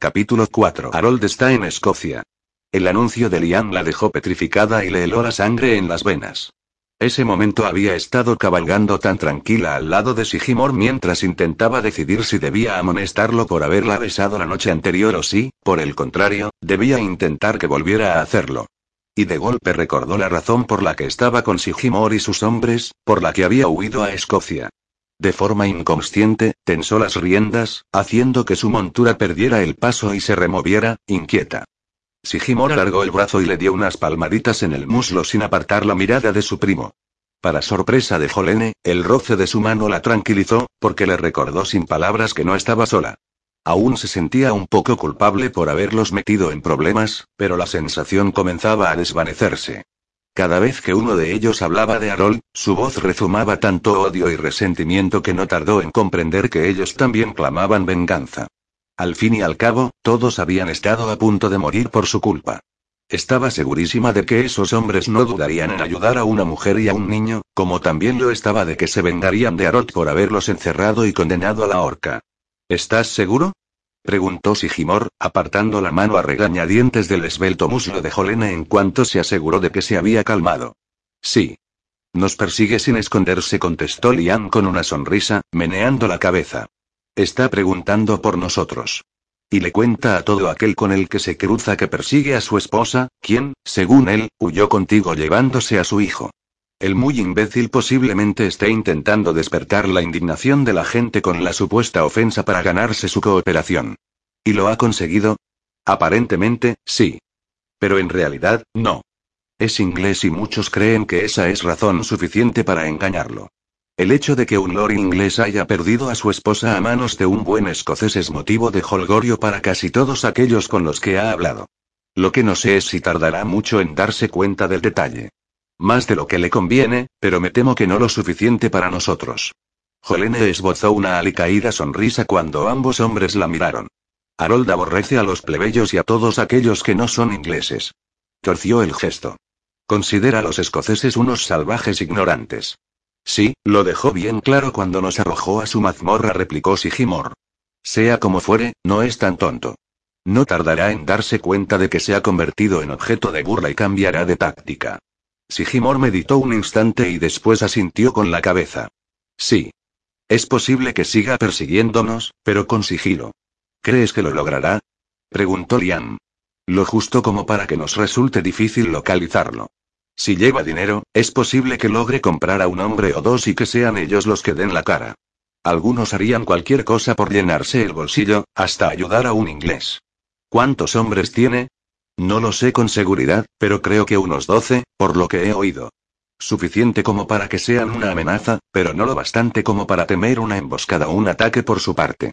Capítulo 4. Harold está en Escocia. El anuncio de Liam la dejó petrificada y le heló la sangre en las venas. Ese momento había estado cabalgando tan tranquila al lado de Sigimor mientras intentaba decidir si debía amonestarlo por haberla besado la noche anterior o si, por el contrario, debía intentar que volviera a hacerlo. Y de golpe recordó la razón por la que estaba con Sigimor y sus hombres, por la que había huido a Escocia. De forma inconsciente, tensó las riendas, haciendo que su montura perdiera el paso y se removiera, inquieta. Sigimor alargó el brazo y le dio unas palmaditas en el muslo sin apartar la mirada de su primo. Para sorpresa de Jolene, el roce de su mano la tranquilizó, porque le recordó sin palabras que no estaba sola. Aún se sentía un poco culpable por haberlos metido en problemas, pero la sensación comenzaba a desvanecerse. Cada vez que uno de ellos hablaba de Harold, su voz rezumaba tanto odio y resentimiento que no tardó en comprender que ellos también clamaban venganza. Al fin y al cabo, todos habían estado a punto de morir por su culpa. Estaba segurísima de que esos hombres no dudarían en ayudar a una mujer y a un niño, como también lo estaba de que se vengarían de Harold por haberlos encerrado y condenado a la horca. ¿Estás seguro? Preguntó Sigimor, apartando la mano a regañadientes del esbelto muslo de Jolene en cuanto se aseguró de que se había calmado. Sí. Nos persigue sin esconderse, contestó Liam con una sonrisa, meneando la cabeza. Está preguntando por nosotros. Y le cuenta a todo aquel con el que se cruza que persigue a su esposa, quien, según él, huyó contigo llevándose a su hijo. El muy imbécil posiblemente esté intentando despertar la indignación de la gente con la supuesta ofensa para ganarse su cooperación. ¿Y lo ha conseguido? Aparentemente, sí. Pero en realidad, no. Es inglés y muchos creen que esa es razón suficiente para engañarlo. El hecho de que un lord inglés haya perdido a su esposa a manos de un buen escocés es motivo de holgorio para casi todos aquellos con los que ha hablado. Lo que no sé es si tardará mucho en darse cuenta del detalle. Más de lo que le conviene, pero me temo que no lo suficiente para nosotros. Jolene esbozó una alicaída sonrisa cuando ambos hombres la miraron. Harold aborrece a los plebeyos y a todos aquellos que no son ingleses. Torció el gesto. Considera a los escoceses unos salvajes ignorantes. Sí, lo dejó bien claro cuando nos arrojó a su mazmorra, replicó Sigimor. Sea como fuere, no es tan tonto. No tardará en darse cuenta de que se ha convertido en objeto de burla y cambiará de táctica. Sigimor meditó un instante y después asintió con la cabeza. Sí. Es posible que siga persiguiéndonos, pero con sigilo. ¿Crees que lo logrará? preguntó Liam. Lo justo como para que nos resulte difícil localizarlo. Si lleva dinero, es posible que logre comprar a un hombre o dos y que sean ellos los que den la cara. Algunos harían cualquier cosa por llenarse el bolsillo, hasta ayudar a un inglés. ¿Cuántos hombres tiene? No lo sé con seguridad, pero creo que unos doce, por lo que he oído. Suficiente como para que sean una amenaza, pero no lo bastante como para temer una emboscada o un ataque por su parte.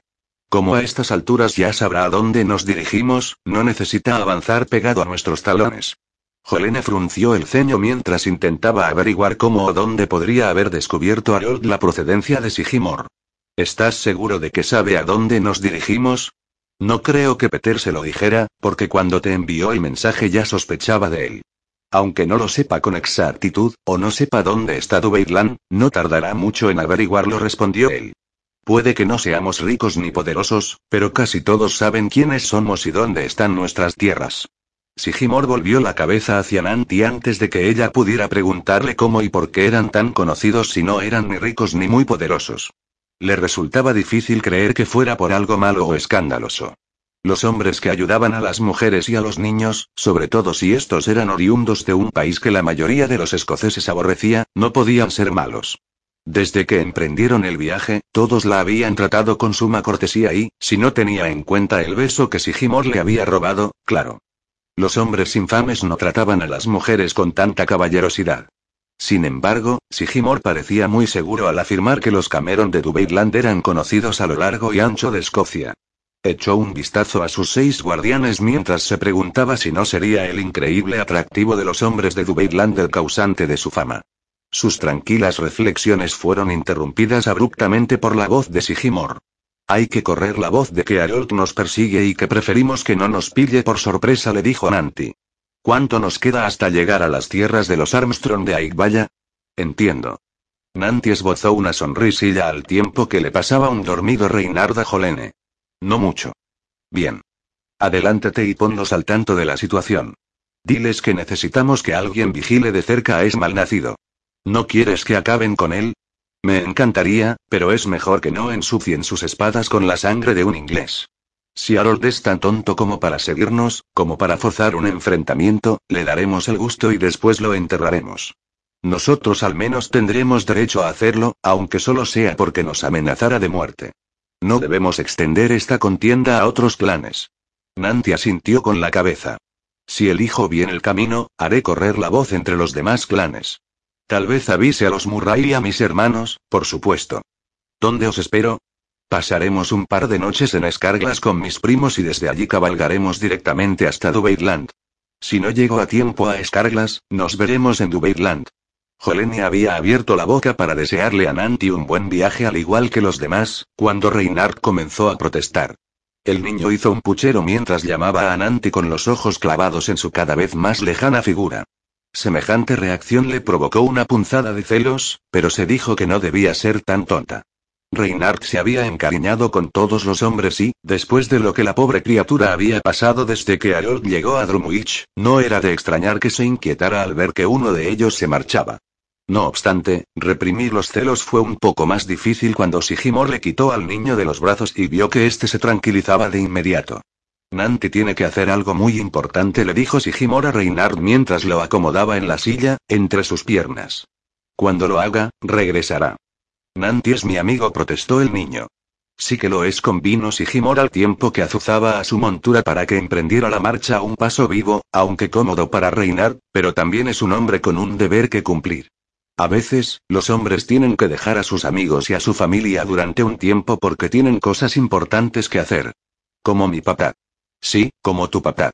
Como a estas alturas ya sabrá a dónde nos dirigimos, no necesita avanzar pegado a nuestros talones. Jolene frunció el ceño mientras intentaba averiguar cómo o dónde podría haber descubierto Harold la procedencia de Sigimor. ¿Estás seguro de que sabe a dónde nos dirigimos? No creo que Peter se lo dijera, porque cuando te envió el mensaje ya sospechaba de él. Aunque no lo sepa con exactitud, o no sepa dónde está Dubeirland, no tardará mucho en averiguarlo, respondió él. Puede que no seamos ricos ni poderosos, pero casi todos saben quiénes somos y dónde están nuestras tierras. Sigimor volvió la cabeza hacia Nanti antes de que ella pudiera preguntarle cómo y por qué eran tan conocidos si no eran ni ricos ni muy poderosos. Le resultaba difícil creer que fuera por algo malo o escandaloso. Los hombres que ayudaban a las mujeres y a los niños, sobre todo si estos eran oriundos de un país que la mayoría de los escoceses aborrecía, no podían ser malos. Desde que emprendieron el viaje, todos la habían tratado con suma cortesía y, si no tenía en cuenta el beso que Sigimor le había robado, claro. Los hombres infames no trataban a las mujeres con tanta caballerosidad. Sin embargo, Sigimor parecía muy seguro al afirmar que los Cameron de Dubeirland eran conocidos a lo largo y ancho de Escocia. Echó un vistazo a sus seis guardianes mientras se preguntaba si no sería el increíble atractivo de los hombres de Dubeirland el causante de su fama. Sus tranquilas reflexiones fueron interrumpidas abruptamente por la voz de Sigimor. Hay que correr la voz de que Harold nos persigue y que preferimos que no nos pille por sorpresa, le dijo Nanti. ¿Cuánto nos queda hasta llegar a las tierras de los Armstrong de Aigbaya? Entiendo. Nanti esbozó una sonrisilla al tiempo que le pasaba un dormido Reinarda Jolene. No mucho. Bien. Adelántate y ponlos al tanto de la situación. Diles que necesitamos que alguien vigile de cerca a es malnacido. ¿No quieres que acaben con él? Me encantaría, pero es mejor que no ensucien sus espadas con la sangre de un inglés. Si Harold es tan tonto como para seguirnos, como para forzar un enfrentamiento, le daremos el gusto y después lo enterraremos. Nosotros al menos tendremos derecho a hacerlo, aunque solo sea porque nos amenazara de muerte. No debemos extender esta contienda a otros clanes. Nanti asintió con la cabeza. Si elijo bien el camino, haré correr la voz entre los demás clanes. Tal vez avise a los Murray y a mis hermanos, por supuesto. ¿Dónde os espero? Pasaremos un par de noches en Escarglas con mis primos y desde allí cabalgaremos directamente hasta Dubeirland. Si no llego a tiempo a Escarglas, nos veremos en Dubeirland. Jolene había abierto la boca para desearle a Nanti un buen viaje al igual que los demás, cuando Reinhardt comenzó a protestar. El niño hizo un puchero mientras llamaba a Nanti con los ojos clavados en su cada vez más lejana figura. Semejante reacción le provocó una punzada de celos, pero se dijo que no debía ser tan tonta. Reinhardt se había encariñado con todos los hombres y, después de lo que la pobre criatura había pasado desde que Harold llegó a Drumwich, no era de extrañar que se inquietara al ver que uno de ellos se marchaba. No obstante, reprimir los celos fue un poco más difícil cuando Sigimor le quitó al niño de los brazos y vio que éste se tranquilizaba de inmediato. Nanti tiene que hacer algo muy importante, le dijo Sigimor a Reinhard mientras lo acomodaba en la silla, entre sus piernas. Cuando lo haga, regresará. Nanti es mi amigo, protestó el niño. Sí que lo es, convino Sigimor al tiempo que azuzaba a su montura para que emprendiera la marcha a un paso vivo, aunque cómodo para reinar, pero también es un hombre con un deber que cumplir. A veces, los hombres tienen que dejar a sus amigos y a su familia durante un tiempo porque tienen cosas importantes que hacer. Como mi papá. Sí, como tu papá.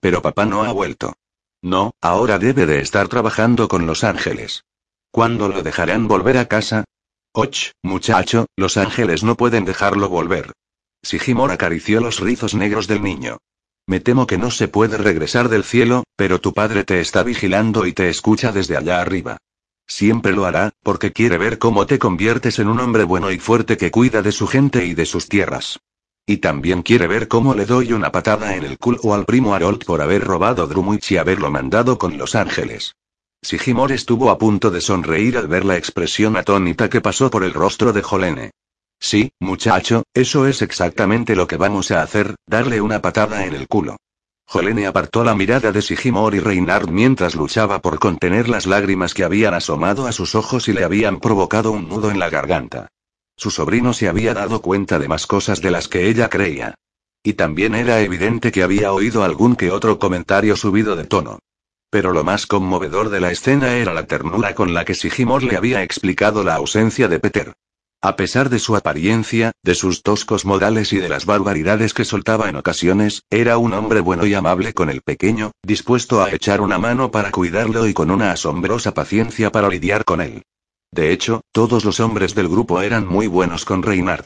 Pero papá no ha vuelto. No, ahora debe de estar trabajando con los ángeles. ¿Cuándo lo dejarán volver a casa? Och, muchacho, los ángeles no pueden dejarlo volver. Sigimor acarició los rizos negros del niño. Me temo que no se puede regresar del cielo, pero tu padre te está vigilando y te escucha desde allá arriba. Siempre lo hará, porque quiere ver cómo te conviertes en un hombre bueno y fuerte que cuida de su gente y de sus tierras. Y también quiere ver cómo le doy una patada en el culo al primo Harold por haber robado Drumwich y haberlo mandado con los ángeles. Sigimor estuvo a punto de sonreír al ver la expresión atónita que pasó por el rostro de Jolene. Sí, muchacho, eso es exactamente lo que vamos a hacer, darle una patada en el culo. Jolene apartó la mirada de Sigimor y Reinhard mientras luchaba por contener las lágrimas que habían asomado a sus ojos y le habían provocado un nudo en la garganta. Su sobrino se había dado cuenta de más cosas de las que ella creía. Y también era evidente que había oído algún que otro comentario subido de tono. Pero lo más conmovedor de la escena era la ternura con la que Sigimor le había explicado la ausencia de Peter. A pesar de su apariencia, de sus toscos modales y de las barbaridades que soltaba en ocasiones, era un hombre bueno y amable con el pequeño, dispuesto a echar una mano para cuidarlo y con una asombrosa paciencia para lidiar con él. De hecho, todos los hombres del grupo eran muy buenos con Reinhard.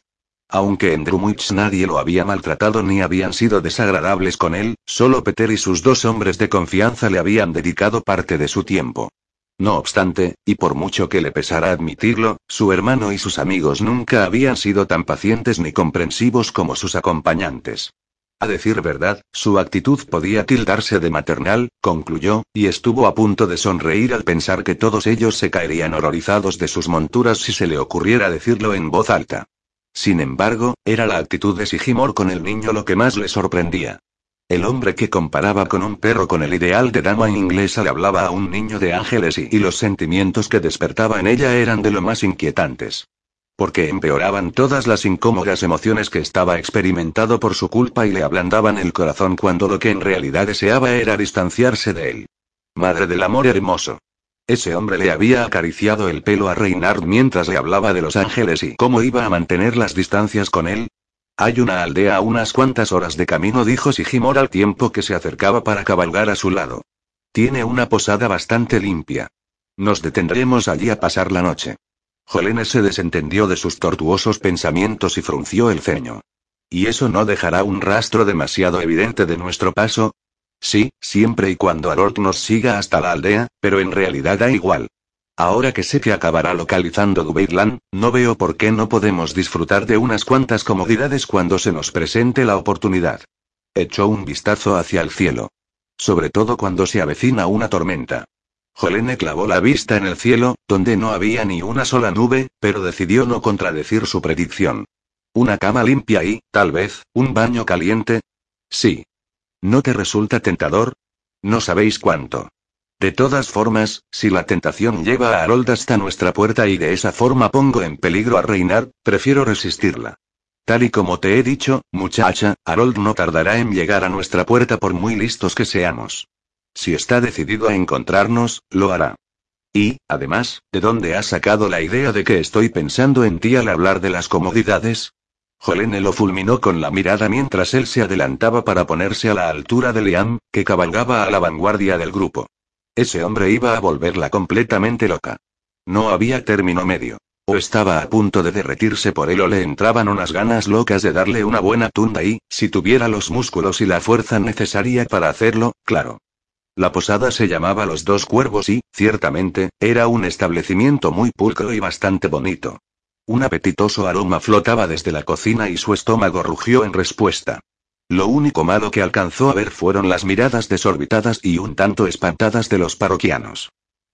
Aunque en Drumwich nadie lo había maltratado ni habían sido desagradables con él, solo Peter y sus dos hombres de confianza le habían dedicado parte de su tiempo. No obstante, y por mucho que le pesara admitirlo, su hermano y sus amigos nunca habían sido tan pacientes ni comprensivos como sus acompañantes. A decir verdad, su actitud podía tildarse de maternal, concluyó, y estuvo a punto de sonreír al pensar que todos ellos se caerían horrorizados de sus monturas si se le ocurriera decirlo en voz alta. Sin embargo, era la actitud de Sigimor con el niño lo que más le sorprendía. El hombre que comparaba con un perro con el ideal de dama inglesa le hablaba a un niño de ángeles y, los sentimientos que despertaba en ella eran de lo más inquietantes. Porque empeoraban todas las incómodas emociones que estaba experimentado por su culpa y le ablandaban el corazón cuando lo que en realidad deseaba era distanciarse de él. Madre del amor hermoso. Ese hombre le había acariciado el pelo a Reinhard mientras le hablaba de los ángeles y cómo iba a mantener las distancias con él, Hay una aldea a unas cuantas horas de camino, dijo Sigimor al tiempo que se acercaba para cabalgar a su lado. Tiene una posada bastante limpia. Nos detendremos allí a pasar la noche. Jolene se desentendió de sus tortuosos pensamientos y frunció el ceño. ¿Y eso no dejará un rastro demasiado evidente de nuestro paso? Sí, siempre y cuando Harold nos siga hasta la aldea, pero en realidad da igual. Ahora que sé que acabará localizando Dubeitland, no veo por qué no podemos disfrutar de unas cuantas comodidades cuando se nos presente la oportunidad. Echó un vistazo hacia el cielo. Sobre todo cuando se avecina una tormenta. Jolene clavó la vista en el cielo, donde no había ni una sola nube, pero decidió no contradecir su predicción. Una cama limpia y, tal vez, un baño caliente. Sí. ¿No te resulta tentador? No sabéis cuánto. De todas formas, si la tentación lleva a Harold hasta nuestra puerta y de esa forma pongo en peligro a Reinar, prefiero resistirla. Tal y como te he dicho, muchacha, Harold no tardará en llegar a nuestra puerta por muy listos que seamos. Si está decidido a encontrarnos, lo hará. Y, además, ¿de dónde has sacado la idea de que estoy pensando en ti al hablar de las comodidades? Jolene lo fulminó con la mirada mientras él se adelantaba para ponerse a la altura de Liam, que cabalgaba a la vanguardia del grupo. Ese hombre iba a volverla completamente loca. No había término medio. O estaba a punto de derretirse por él o le entraban unas ganas locas de darle una buena tunda y, si tuviera los músculos y la fuerza necesaria para hacerlo, claro. La posada se llamaba Los Dos Cuervos y, ciertamente, era un establecimiento muy pulcro y bastante bonito. Un apetitoso aroma flotaba desde la cocina y su estómago rugió en respuesta. Lo único malo que alcanzó a ver fueron las miradas desorbitadas y un tanto espantadas de los parroquianos.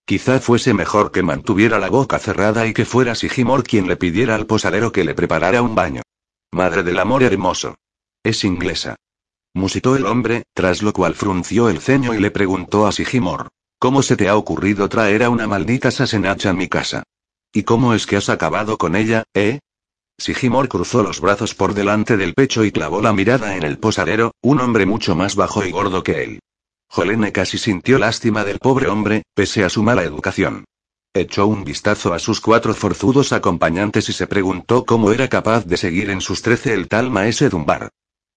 Quizá fuese mejor que mantuviera la boca cerrada y que fuera Sigimor quien le pidiera al posadero que le preparara un baño. Madre del amor hermoso. Es inglesa. Musitó el hombre, tras lo cual frunció el ceño y le preguntó a Sigimor. ¿Cómo se te ha ocurrido traer a una maldita sasenacha a mi casa? ¿Y cómo es que has acabado con ella, eh? Sigimor cruzó los brazos por delante del pecho y clavó la mirada en el posadero, un hombre mucho más bajo y gordo que él. Jolene casi sintió lástima del pobre hombre, pese a su mala educación. Echó un vistazo a sus cuatro forzudos acompañantes y se preguntó cómo era capaz de seguir en sus trece el tal maese Dumbar.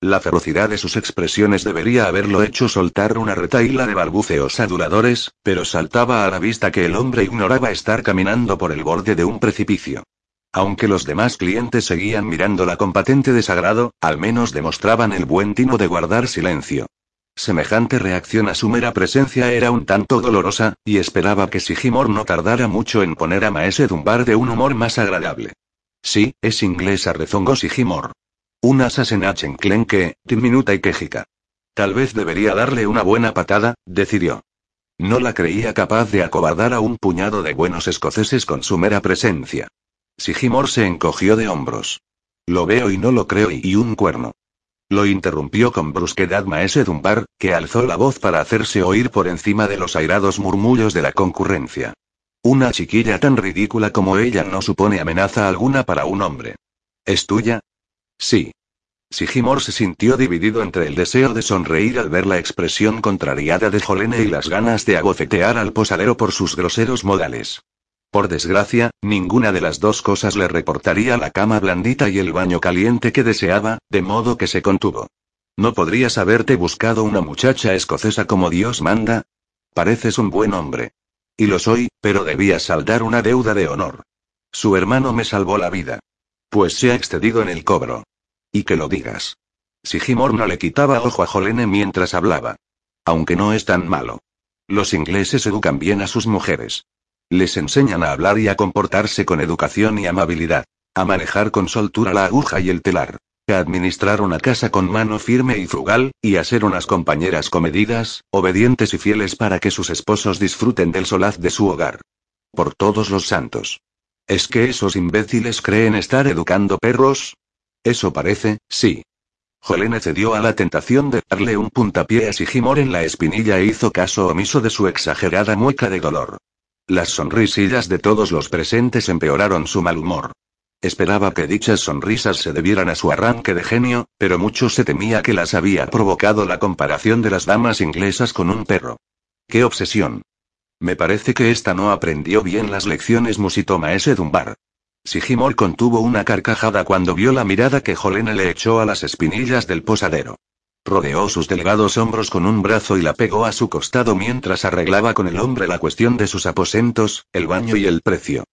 La ferocidad de sus expresiones debería haberlo hecho soltar una retaíla de balbuceos aduladores, pero saltaba a la vista que el hombre ignoraba estar caminando por el borde de un precipicio. Aunque los demás clientes seguían mirándola con patente desagrado, al menos demostraban el buen tino de guardar silencio. Semejante reacción a su mera presencia era un tanto dolorosa, y esperaba que Sigimor no tardara mucho en poner a Maese Dumbar de un humor más agradable. Sí, es inglesa, rezongó Sigimor. Una Sassenach enclenque, diminuta y quejica. Tal vez debería darle una buena patada, decidió. No la creía capaz de acobardar a un puñado de buenos escoceses con su mera presencia. Sigimor se encogió de hombros. Lo veo y no lo creo y, un cuerno. Lo interrumpió con brusquedad Maese Dumbar, que alzó la voz para hacerse oír por encima de los airados murmullos de la concurrencia. Una chiquilla tan ridícula como ella no supone amenaza alguna para un hombre. ¿Es tuya? Sí. Sigimor se sintió dividido entre el deseo de sonreír al ver la expresión contrariada de Jolene y las ganas de agofetear al posadero por sus groseros modales. Por desgracia, ninguna de las dos cosas le reportaría la cama blandita y el baño caliente que deseaba, de modo que se contuvo. ¿No podrías haberte buscado una muchacha escocesa como Dios manda? Pareces un buen hombre. Y lo soy, pero debías saldar una deuda de honor. Su hermano me salvó la vida. Pues se ha excedido en el cobro. Y que lo digas. Sigimor no le quitaba ojo a Jolene mientras hablaba. Aunque no es tan malo. Los ingleses educan bien a sus mujeres. Les enseñan a hablar y a comportarse con educación y amabilidad. A manejar con soltura la aguja y el telar. A administrar una casa con mano firme y frugal, y a ser unas compañeras comedidas, obedientes y fieles para que sus esposos disfruten del solaz de su hogar. Por todos los santos. ¿Es que esos imbéciles creen estar educando perros? Eso parece, sí. Jolene cedió a la tentación de darle un puntapié a Sigimor en la espinilla e hizo caso omiso de su exagerada mueca de dolor. Las sonrisillas de todos los presentes empeoraron su mal humor. Esperaba que dichas sonrisas se debieran a su arranque de genio, pero mucho se temía que las había provocado la comparación de las damas inglesas con un perro. ¡Qué obsesión! Me parece que esta no aprendió bien las lecciones, musitó Maese Dumbar. Sigimor contuvo una carcajada cuando vio la mirada que Jolene le echó a las espinillas del posadero. Rodeó sus delgados hombros con un brazo y la pegó a su costado mientras arreglaba con el hombre la cuestión de sus aposentos, el baño y el precio.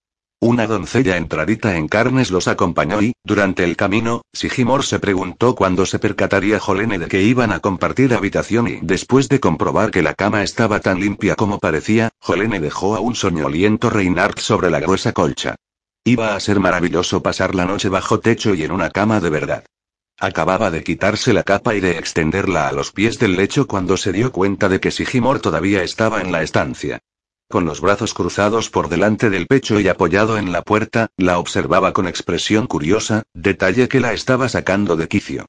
Una doncella entradita en carnes los acompañó y, durante el camino, Sigimor se preguntó cuándo se percataría Jolene de que iban a compartir habitación y, después de comprobar que la cama estaba tan limpia como parecía, Jolene dejó a un soñoliento Reinhardt sobre la gruesa colcha. Iba a ser maravilloso pasar la noche bajo techo y en una cama de verdad. Acababa de quitarse la capa y de extenderla a los pies del lecho cuando se dio cuenta de que Sigimor todavía estaba en la estancia. Con los brazos cruzados por delante del pecho y apoyado en la puerta, la observaba con expresión curiosa, detalle que la estaba sacando de quicio.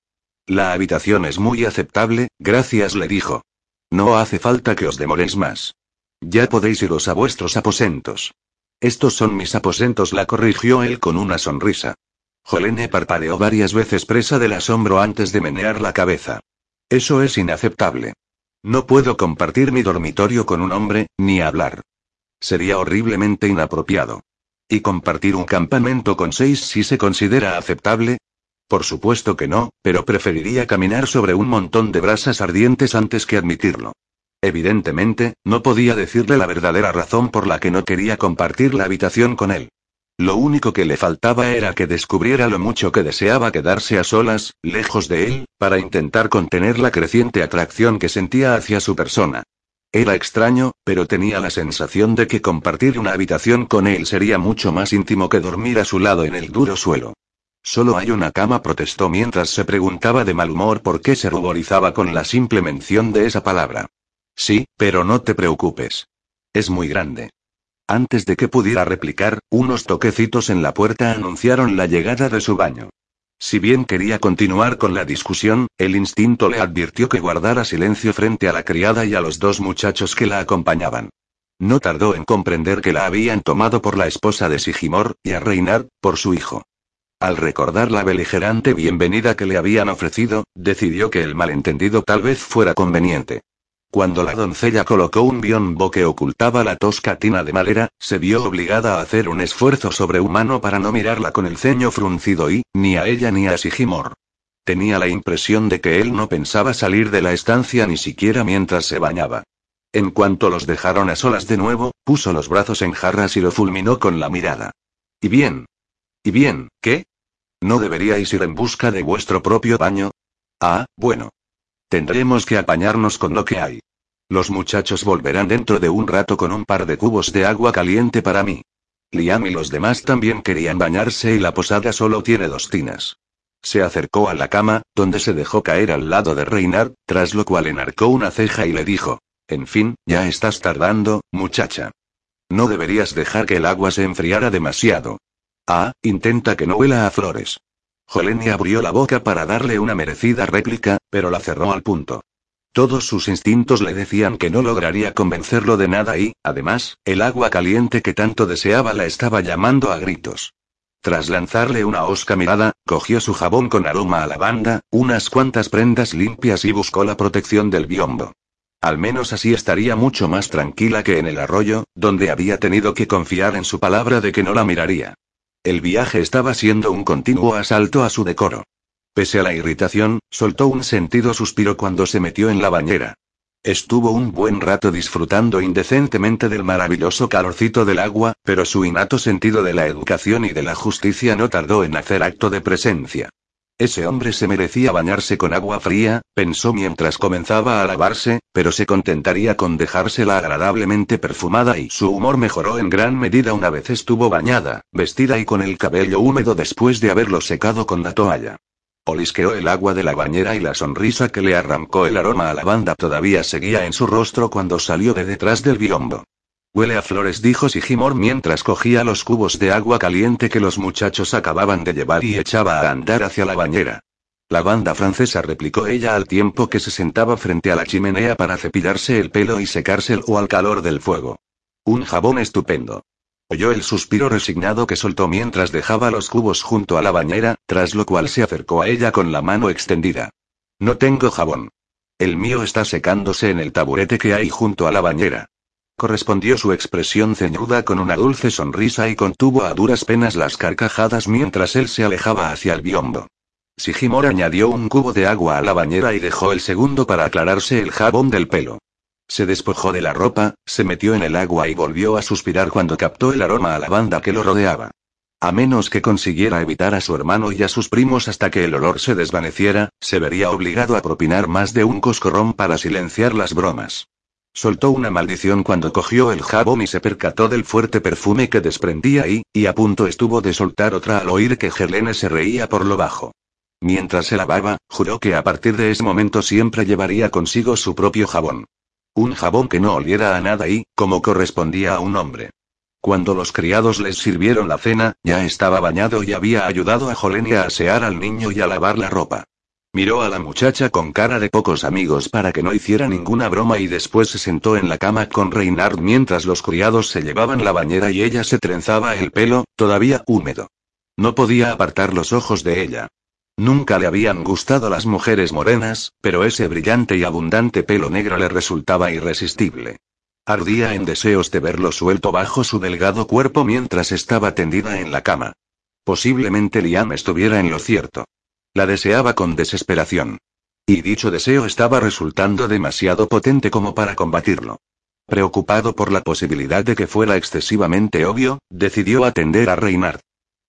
La habitación es muy aceptable, gracias, le dijo. No hace falta que os demoréis más. Ya podéis iros a vuestros aposentos. Estos son mis aposentos, la corrigió él con una sonrisa. Jolene parpadeó varias veces presa del asombro antes de menear la cabeza. Eso es inaceptable. No puedo compartir mi dormitorio con un hombre, ni hablar. Sería horriblemente inapropiado. ¿Y compartir un campamento con seis si se considera aceptable? Por supuesto que no, pero preferiría caminar sobre un montón de brasas ardientes antes que admitirlo. Evidentemente, no podía decirle la verdadera razón por la que no quería compartir la habitación con él. Lo único que le faltaba era que descubriera lo mucho que deseaba quedarse a solas, lejos de él, para intentar contener la creciente atracción que sentía hacia su persona. Era extraño, pero tenía la sensación de que compartir una habitación con él sería mucho más íntimo que dormir a su lado en el duro suelo. Solo hay una cama, protestó mientras se preguntaba de mal humor por qué se ruborizaba con la simple mención de esa palabra. Sí, pero no te preocupes. Es muy grande. Antes de que pudiera replicar, unos toquecitos en la puerta anunciaron la llegada de su baño. Si bien quería continuar con la discusión, el instinto le advirtió que guardara silencio frente a la criada y a los dos muchachos que la acompañaban. No tardó en comprender que la habían tomado por la esposa de Sigimor, y a Reinar, por su hijo. Al recordar la beligerante bienvenida que le habían ofrecido, decidió que el malentendido tal vez fuera conveniente. Cuando la doncella colocó un biombo que ocultaba la tosca tina de madera, se vio obligada a hacer un esfuerzo sobrehumano para no mirarla con el ceño fruncido y, ni a ella ni a Sigimor. Tenía la impresión de que él no pensaba salir de la estancia ni siquiera mientras se bañaba. En cuanto los dejaron a solas de nuevo, puso los brazos en jarras y lo fulminó con la mirada. ¿Y bien? ¿Y bien, qué? ¿No deberíais ir en busca de vuestro propio baño? Ah, bueno. Tendremos que apañarnos con lo que hay. Los muchachos volverán dentro de un rato con un par de cubos de agua caliente para mí. Liam y los demás también querían bañarse y la posada solo tiene dos tinas. Se acercó a la cama, donde se dejó caer al lado de Reynard, tras lo cual enarcó una ceja y le dijo, En fin, ya estás tardando, muchacha. No deberías dejar que el agua se enfriara demasiado. Ah, intenta que no huela a flores. Jolene abrió la boca para darle una merecida réplica, pero la cerró al punto. Todos sus instintos le decían que no lograría convencerlo de nada y, además, el agua caliente que tanto deseaba la estaba llamando a gritos. Tras lanzarle una osca mirada, cogió su jabón con aroma a lavanda, unas cuantas prendas limpias y buscó la protección del biombo. Al menos así estaría mucho más tranquila que en el arroyo, donde había tenido que confiar en su palabra de que no la miraría. El viaje estaba siendo un continuo asalto a su decoro. Pese a la irritación, soltó un sentido suspiro cuando se metió en la bañera. Estuvo un buen rato disfrutando indecentemente del maravilloso calorcito del agua, pero su innato sentido de la educación y de la justicia no tardó en hacer acto de presencia. Ese hombre se merecía bañarse con agua fría, pensó mientras comenzaba a lavarse, pero se contentaría con dejársela agradablemente perfumada y su humor mejoró en gran medida una vez estuvo bañada, vestida y con el cabello húmedo después de haberlo secado con la toalla. Olisqueó el agua de la bañera y la sonrisa que le arrancó el aroma a lavanda todavía seguía en su rostro cuando salió de detrás del biombo. Huele a flores, dijo Sigimor mientras cogía los cubos de agua caliente que los muchachos acababan de llevar y echaba a andar hacia la bañera. La banda francesa replicó ella al tiempo que se sentaba frente a la chimenea para cepillarse el pelo y secárselo al calor del fuego. Un jabón estupendo. Oyó el suspiro resignado que soltó mientras dejaba los cubos junto a la bañera, tras lo cual se acercó a ella con la mano extendida. No tengo jabón. El mío está secándose en el taburete que hay junto a la bañera. Correspondió su expresión ceñuda con una dulce sonrisa y contuvo a duras penas las carcajadas mientras él se alejaba hacia el biombo. Sigimor añadió un cubo de agua a la bañera y dejó el segundo para aclararse el jabón del pelo. Se despojó de la ropa, se metió en el agua y volvió a suspirar cuando captó el aroma a la banda que lo rodeaba. A menos que consiguiera evitar a su hermano y a sus primos hasta que el olor se desvaneciera, se vería obligado a propinar más de un coscorrón para silenciar las bromas. Soltó una maldición cuando cogió el jabón y se percató del fuerte perfume que desprendía ahí, y a punto estuvo de soltar otra al oír que Helene se reía por lo bajo. Mientras se lavaba, juró que a partir de ese momento siempre llevaría consigo su propio jabón. Un jabón que no oliera a nada y, como correspondía a un hombre. Cuando los criados les sirvieron la cena, ya estaba bañado y había ayudado a Jolene a asear al niño y a lavar la ropa. Miró a la muchacha con cara de pocos amigos para que no hiciera ninguna broma y después se sentó en la cama con Reinhard mientras los criados se llevaban la bañera y ella se trenzaba el pelo, todavía húmedo. No podía apartar los ojos de ella. Nunca le habían gustado las mujeres morenas, pero ese brillante y abundante pelo negro le resultaba irresistible. Ardía en deseos de verlo suelto bajo su delgado cuerpo mientras estaba tendida en la cama. Posiblemente Liam estuviera en lo cierto. La deseaba con desesperación. Y dicho deseo estaba resultando demasiado potente como para combatirlo. Preocupado por la posibilidad de que fuera excesivamente obvio, decidió atender a Reinhard.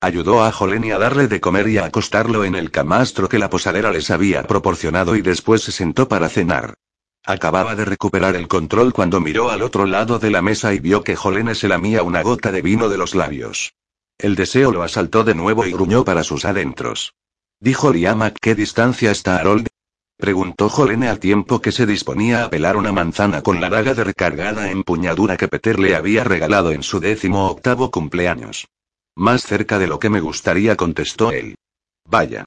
Ayudó a Jolene a darle de comer y a acostarlo en el camastro que la posadera les había proporcionado y después se sentó para cenar. Acababa de recuperar el control cuando miró al otro lado de la mesa y vio que Jolene se lamía una gota de vino de los labios. El deseo lo asaltó de nuevo y gruñó para sus adentros. Dijo Liam qué distancia está Harold. Preguntó Jolene al tiempo que se disponía a pelar una manzana con la daga de recargada empuñadura que Peter le había regalado en su décimo octavo cumpleaños. Más cerca de lo que me gustaría, contestó él. Vaya.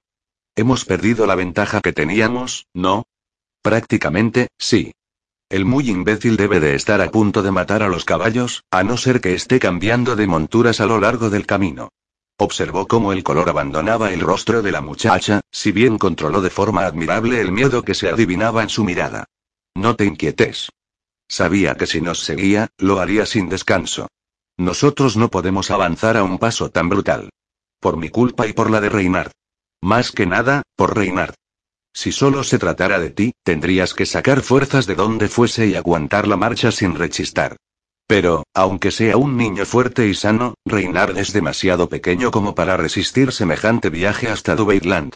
Hemos perdido la ventaja que teníamos, ¿no? Prácticamente, sí. El muy imbécil debe de estar a punto de matar a los caballos, a no ser que esté cambiando de monturas a lo largo del camino. Observó cómo el color abandonaba el rostro de la muchacha, si bien controló de forma admirable el miedo que se adivinaba en su mirada. No te inquietes. Sabía que si nos seguía, lo haría sin descanso. Nosotros no podemos avanzar a un paso tan brutal. Por mi culpa y por la de Reinhard. Más que nada, por Reinhard. Si solo se tratara de ti, tendrías que sacar fuerzas de donde fuese y aguantar la marcha sin rechistar. Pero, aunque sea un niño fuerte y sano, Reinhard es demasiado pequeño como para resistir semejante viaje hasta Dubeirland.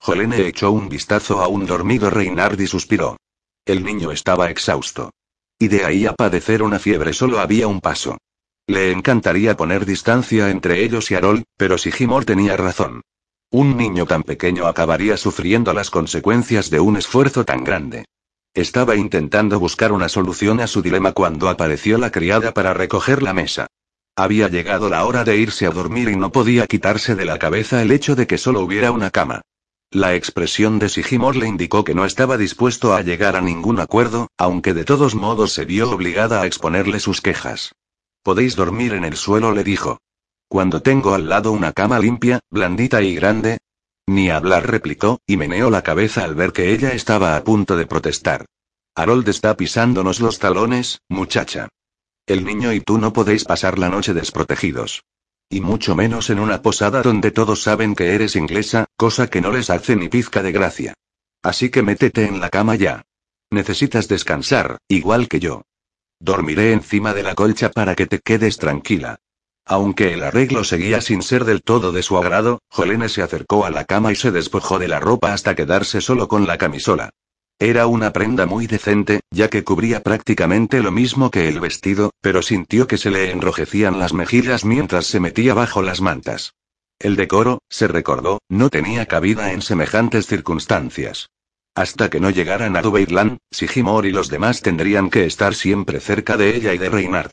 Jolene echó un vistazo a un dormido Reinhard y suspiró. El niño estaba exhausto. Y de ahí a padecer una fiebre solo había un paso. Le encantaría poner distancia entre ellos y Harold, pero Sigimor tenía razón. Un niño tan pequeño acabaría sufriendo las consecuencias de un esfuerzo tan grande. Estaba intentando buscar una solución a su dilema cuando apareció la criada para recoger la mesa. Había llegado la hora de irse a dormir y no podía quitarse de la cabeza el hecho de que solo hubiera una cama. La expresión de Sigimor le indicó que no estaba dispuesto a llegar a ningún acuerdo, aunque de todos modos se vio obligada a exponerle sus quejas. Podéis dormir en el suelo, le dijo. Cuando tengo al lado una cama limpia, blandita y grande. Ni hablar, replicó, y meneó la cabeza al ver que ella estaba a punto de protestar. Harold está pisándonos los talones, muchacha. El niño y tú no podéis pasar la noche desprotegidos. Y mucho menos en una posada donde todos saben que eres inglesa, cosa que no les hace ni pizca de gracia. Así que métete en la cama ya. Necesitas descansar, igual que yo. Dormiré encima de la colcha para que te quedes tranquila. Aunque el arreglo seguía sin ser del todo de su agrado, Jolene se acercó a la cama y se despojó de la ropa hasta quedarse solo con la camisola. Era una prenda muy decente, ya que cubría prácticamente lo mismo que el vestido, pero sintió que se le enrojecían las mejillas mientras se metía bajo las mantas. El decoro, se recordó, no tenía cabida en semejantes circunstancias. Hasta que no llegaran a Dubeirland, Sigimor y los demás tendrían que estar siempre cerca de ella y de Reinhard.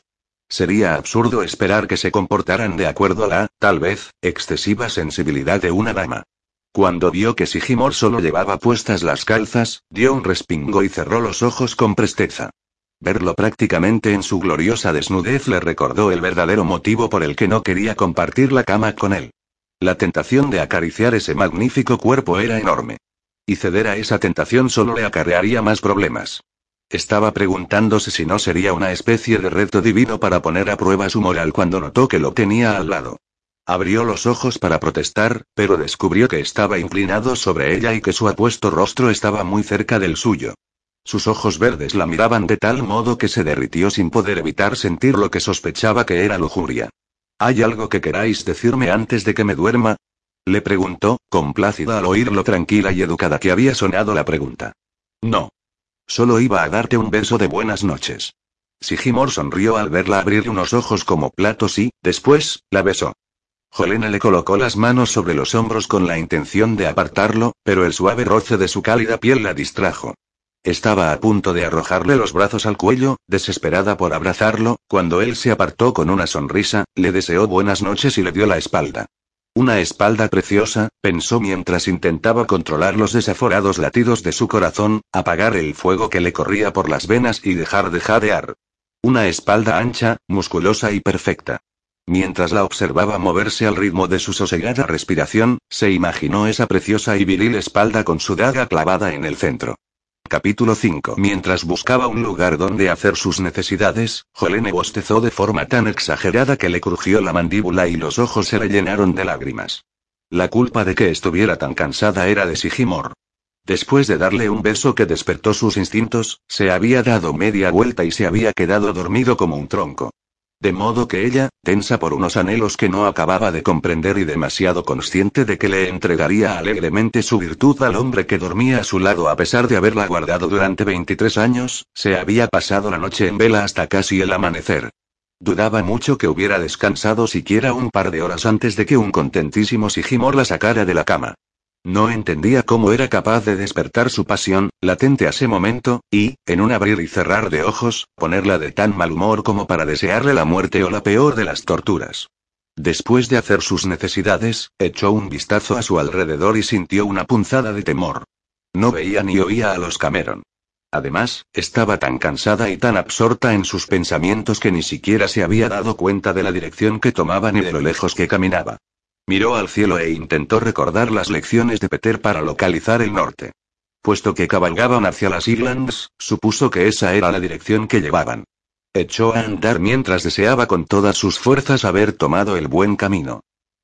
Sería absurdo esperar que se comportaran de acuerdo a la, tal vez, excesiva sensibilidad de una dama. Cuando vio que Sigimor solo llevaba puestas las calzas, dio un respingo y cerró los ojos con presteza. Verlo prácticamente en su gloriosa desnudez le recordó el verdadero motivo por el que no quería compartir la cama con él. La tentación de acariciar ese magnífico cuerpo era enorme. Y ceder a esa tentación solo le acarrearía más problemas. Estaba preguntándose si no sería una especie de reto divino para poner a prueba su moral cuando notó que lo tenía al lado. Abrió los ojos para protestar, pero descubrió que estaba inclinado sobre ella y que su apuesto rostro estaba muy cerca del suyo. Sus ojos verdes la miraban de tal modo que se derritió sin poder evitar sentir lo que sospechaba que era lujuria. ¿Hay algo que queráis decirme antes de que me duerma? Le preguntó, complácida al oír lo tranquila y educada que había sonado la pregunta. No. Solo iba a darte un beso de buenas noches. Sigimor sonrió al verla abrir unos ojos como platos y, después, la besó. Jolene le colocó las manos sobre los hombros con la intención de apartarlo, pero el suave roce de su cálida piel la distrajo. Estaba a punto de arrojarle los brazos al cuello, desesperada por abrazarlo, cuando él se apartó con una sonrisa, le deseó buenas noches y le dio la espalda. Una espalda preciosa, pensó mientras intentaba controlar los desaforados latidos de su corazón, apagar el fuego que le corría por las venas y dejar de jadear. Una espalda ancha, musculosa y perfecta. Mientras la observaba moverse al ritmo de su sosegada respiración, se imaginó esa preciosa y viril espalda con su daga clavada en el centro. Capítulo 5 Mientras buscaba un lugar donde hacer sus necesidades, Jolene bostezó de forma tan exagerada que le crujió la mandíbula y los ojos se le llenaron de lágrimas. La culpa de que estuviera tan cansada era de Sigimor. Después de darle un beso que despertó sus instintos, se había dado media vuelta y se había quedado dormido como un tronco. De modo que ella, tensa por unos anhelos que no acababa de comprender y demasiado consciente de que le entregaría alegremente su virtud al hombre que dormía a su lado a pesar de haberla guardado durante 23 años, se había pasado la noche en vela hasta casi el amanecer. Dudaba mucho que hubiera descansado siquiera un par de horas antes de que un contentísimo Sigimor la sacara de la cama. No entendía cómo era capaz de despertar su pasión, latente a ese momento, y, en un abrir y cerrar de ojos, ponerla de tan mal humor como para desearle la muerte o la peor de las torturas. Después de hacer sus necesidades, echó un vistazo a su alrededor y sintió una punzada de temor. No veía ni oía a los Cameron. Además, estaba tan cansada y tan absorta en sus pensamientos que ni siquiera se había dado cuenta de la dirección que tomaba ni de lo lejos que caminaba. Miró al cielo e intentó recordar las lecciones de Peter para localizar el norte. Puesto que cabalgaban hacia las Islands, supuso que esa era la dirección que llevaban. Echó a andar mientras deseaba con todas sus fuerzas haber tomado el buen camino.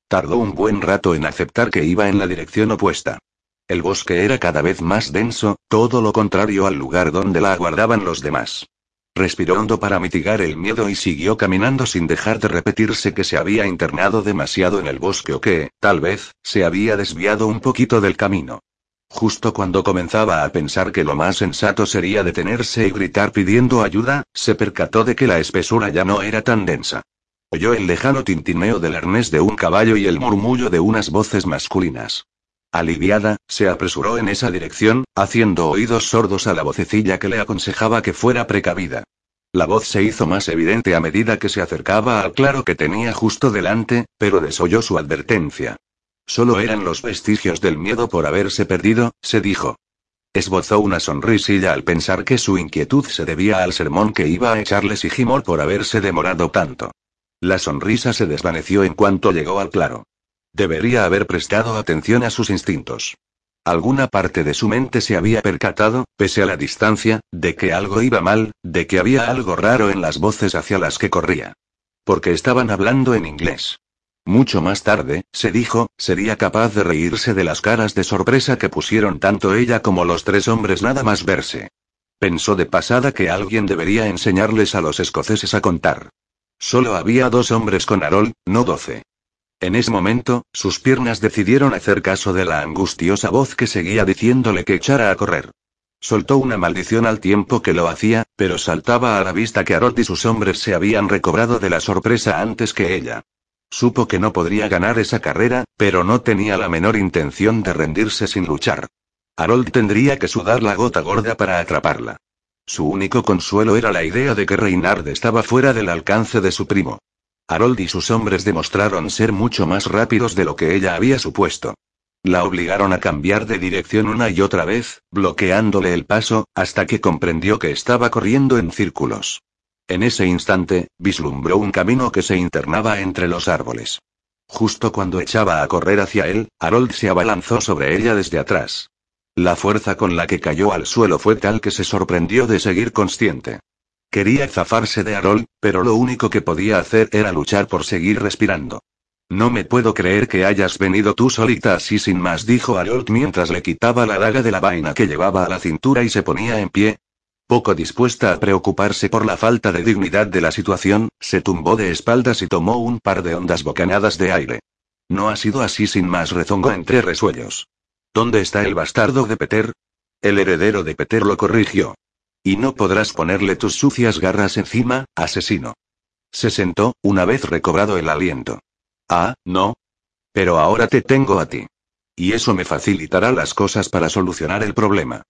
Tardó un buen rato en aceptar que iba en la dirección opuesta. El bosque era cada vez más denso, todo lo contrario al lugar donde la aguardaban los demás. Respiró hondo para mitigar el miedo y siguió caminando sin dejar de repetirse que se había internado demasiado en el bosque o que, tal vez, se había desviado un poquito del camino. Justo cuando comenzaba a pensar que lo más sensato sería detenerse y gritar pidiendo ayuda, se percató de que la espesura ya no era tan densa. Oyó el lejano tintineo del arnés de un caballo y el murmullo de unas voces masculinas. Aliviada, se apresuró en esa dirección, haciendo oídos sordos a la vocecilla que le aconsejaba que fuera precavida. La voz se hizo más evidente a medida que se acercaba al claro que tenía justo delante, pero desoyó su advertencia. Solo eran los vestigios del miedo por haberse perdido, se dijo. Esbozó una sonrisilla al pensar que su inquietud se debía al sermón que iba a echarle Sigimor por haberse demorado tanto. La sonrisa se desvaneció en cuanto llegó al claro. Debería haber prestado atención a sus instintos. Alguna parte de su mente se había percatado, pese a la distancia, de que algo iba mal, de que había algo raro en las voces hacia las que corría. Porque estaban hablando en inglés. Mucho más tarde, se dijo, sería capaz de reírse de las caras de sorpresa que pusieron tanto ella como los tres hombres nada más verse. Pensó de pasada que alguien debería enseñarles a los escoceses a contar. Solo había dos hombres con Harold, no doce. En ese momento, sus piernas decidieron hacer caso de la angustiosa voz que seguía diciéndole que echara a correr. Soltó una maldición al tiempo que lo hacía, pero saltaba a la vista que Harold y sus hombres se habían recobrado de la sorpresa antes que ella. Supo que no podría ganar esa carrera, pero no tenía la menor intención de rendirse sin luchar. Harold tendría que sudar la gota gorda para atraparla. Su único consuelo era la idea de que Reynard estaba fuera del alcance de su primo. Harold y sus hombres demostraron ser mucho más rápidos de lo que ella había supuesto. La obligaron a cambiar de dirección una y otra vez, bloqueándole el paso, hasta que comprendió que estaba corriendo en círculos. En ese instante, vislumbró un camino que se internaba entre los árboles. Justo cuando echaba a correr hacia él, Harold se abalanzó sobre ella desde atrás. La fuerza con la que cayó al suelo fue tal que se sorprendió de seguir consciente. Quería zafarse de Harold, pero lo único que podía hacer era luchar por seguir respirando. No me puedo creer que hayas venido tú solita así sin más, dijo Harold mientras le quitaba la daga de la vaina que llevaba a la cintura y se ponía en pie. Poco dispuesta a preocuparse por la falta de dignidad de la situación, se tumbó de espaldas y tomó un par de hondas bocanadas de aire. No ha sido así sin más, rezongó entre resuellos. ¿Dónde está el bastardo de Peter? El heredero de Peter lo corrigió. Y no podrás ponerle tus sucias garras encima, asesino. Se sentó, una vez recobrado el aliento. Ah, no. Pero ahora te tengo a ti. Y eso me facilitará las cosas para solucionar el problema.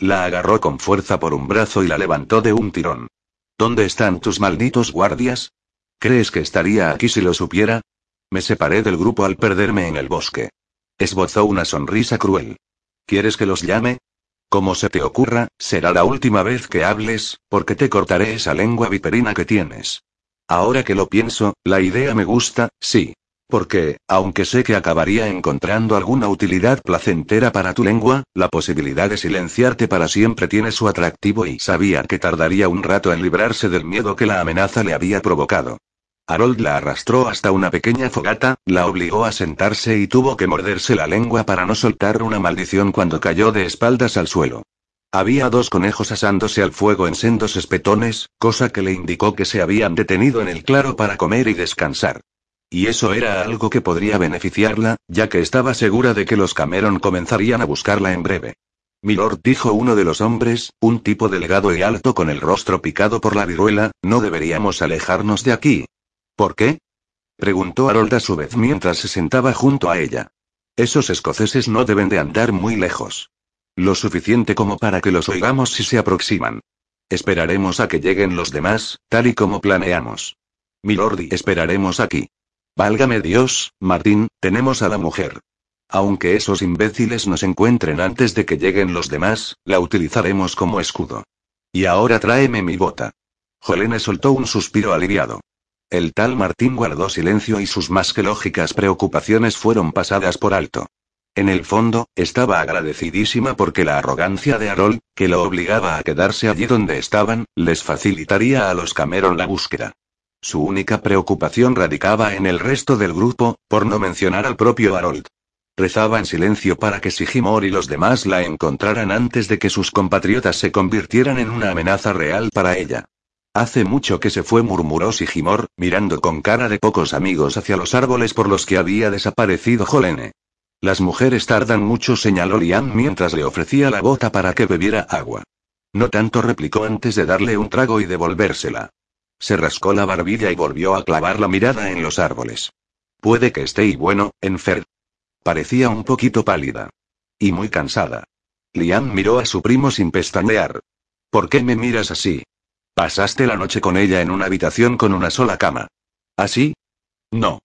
La agarró con fuerza por un brazo y la levantó de un tirón. ¿Dónde están tus malditos guardias? ¿Crees que estaría aquí si lo supiera? Me separé del grupo al perderme en el bosque. Esbozó una sonrisa cruel. ¿Quieres que los llame? Como se te ocurra, será la última vez que hables, porque te cortaré esa lengua viperina que tienes. Ahora que lo pienso, la idea me gusta, sí. Porque, aunque sé que acabaría encontrando alguna utilidad placentera para tu lengua, la posibilidad de silenciarte para siempre tiene su atractivo y sabía que tardaría un rato en librarse del miedo que la amenaza le había provocado. Harold la arrastró hasta una pequeña fogata, la obligó a sentarse y tuvo que morderse la lengua para no soltar una maldición cuando cayó de espaldas al suelo. Había dos conejos asándose al fuego en sendos espetones, cosa que le indicó que se habían detenido en el claro para comer y descansar. Y eso era algo que podría beneficiarla, ya que estaba segura de que los Cameron comenzarían a buscarla en breve. Milord dijo uno de los hombres, un tipo delgado y alto con el rostro picado por la viruela, no deberíamos alejarnos de aquí. ¿Por qué? preguntó Harold a su vez mientras se sentaba junto a ella. Esos escoceses no deben de andar muy lejos. Lo suficiente como para que los oigamos si se aproximan. Esperaremos a que lleguen los demás, tal y como planeamos. Milordi, esperaremos aquí. Válgame Dios, Martín, tenemos a la mujer. Aunque esos imbéciles nos encuentren antes de que lleguen los demás, la utilizaremos como escudo. Y ahora tráeme mi bota. Jolene soltó un suspiro aliviado. El tal Martín guardó silencio y sus más que lógicas preocupaciones fueron pasadas por alto. En el fondo, estaba agradecidísima porque la arrogancia de Harold, que lo obligaba a quedarse allí donde estaban, les facilitaría a los Cameron la búsqueda. Su única preocupación radicaba en el resto del grupo, por no mencionar al propio Harold. Rezaba en silencio para que Sigimor y los demás la encontraran antes de que sus compatriotas se convirtieran en una amenaza real para ella. Hace mucho que se fue, murmuró Sigimor, mirando con cara de pocos amigos hacia los árboles por los que había desaparecido Jolene. Las mujeres tardan mucho, señaló Lian mientras le ofrecía la bota para que bebiera agua. No tanto replicó antes de darle un trago y devolvérsela. Se rascó la barbilla y volvió a clavar la mirada en los árboles. Puede que esté y bueno, enfer. Parecía un poquito pálida. Y muy cansada. Lian miró a su primo sin pestañear. ¿Por qué me miras así? Pasaste la noche con ella en una habitación con una sola cama. ¿Así? No.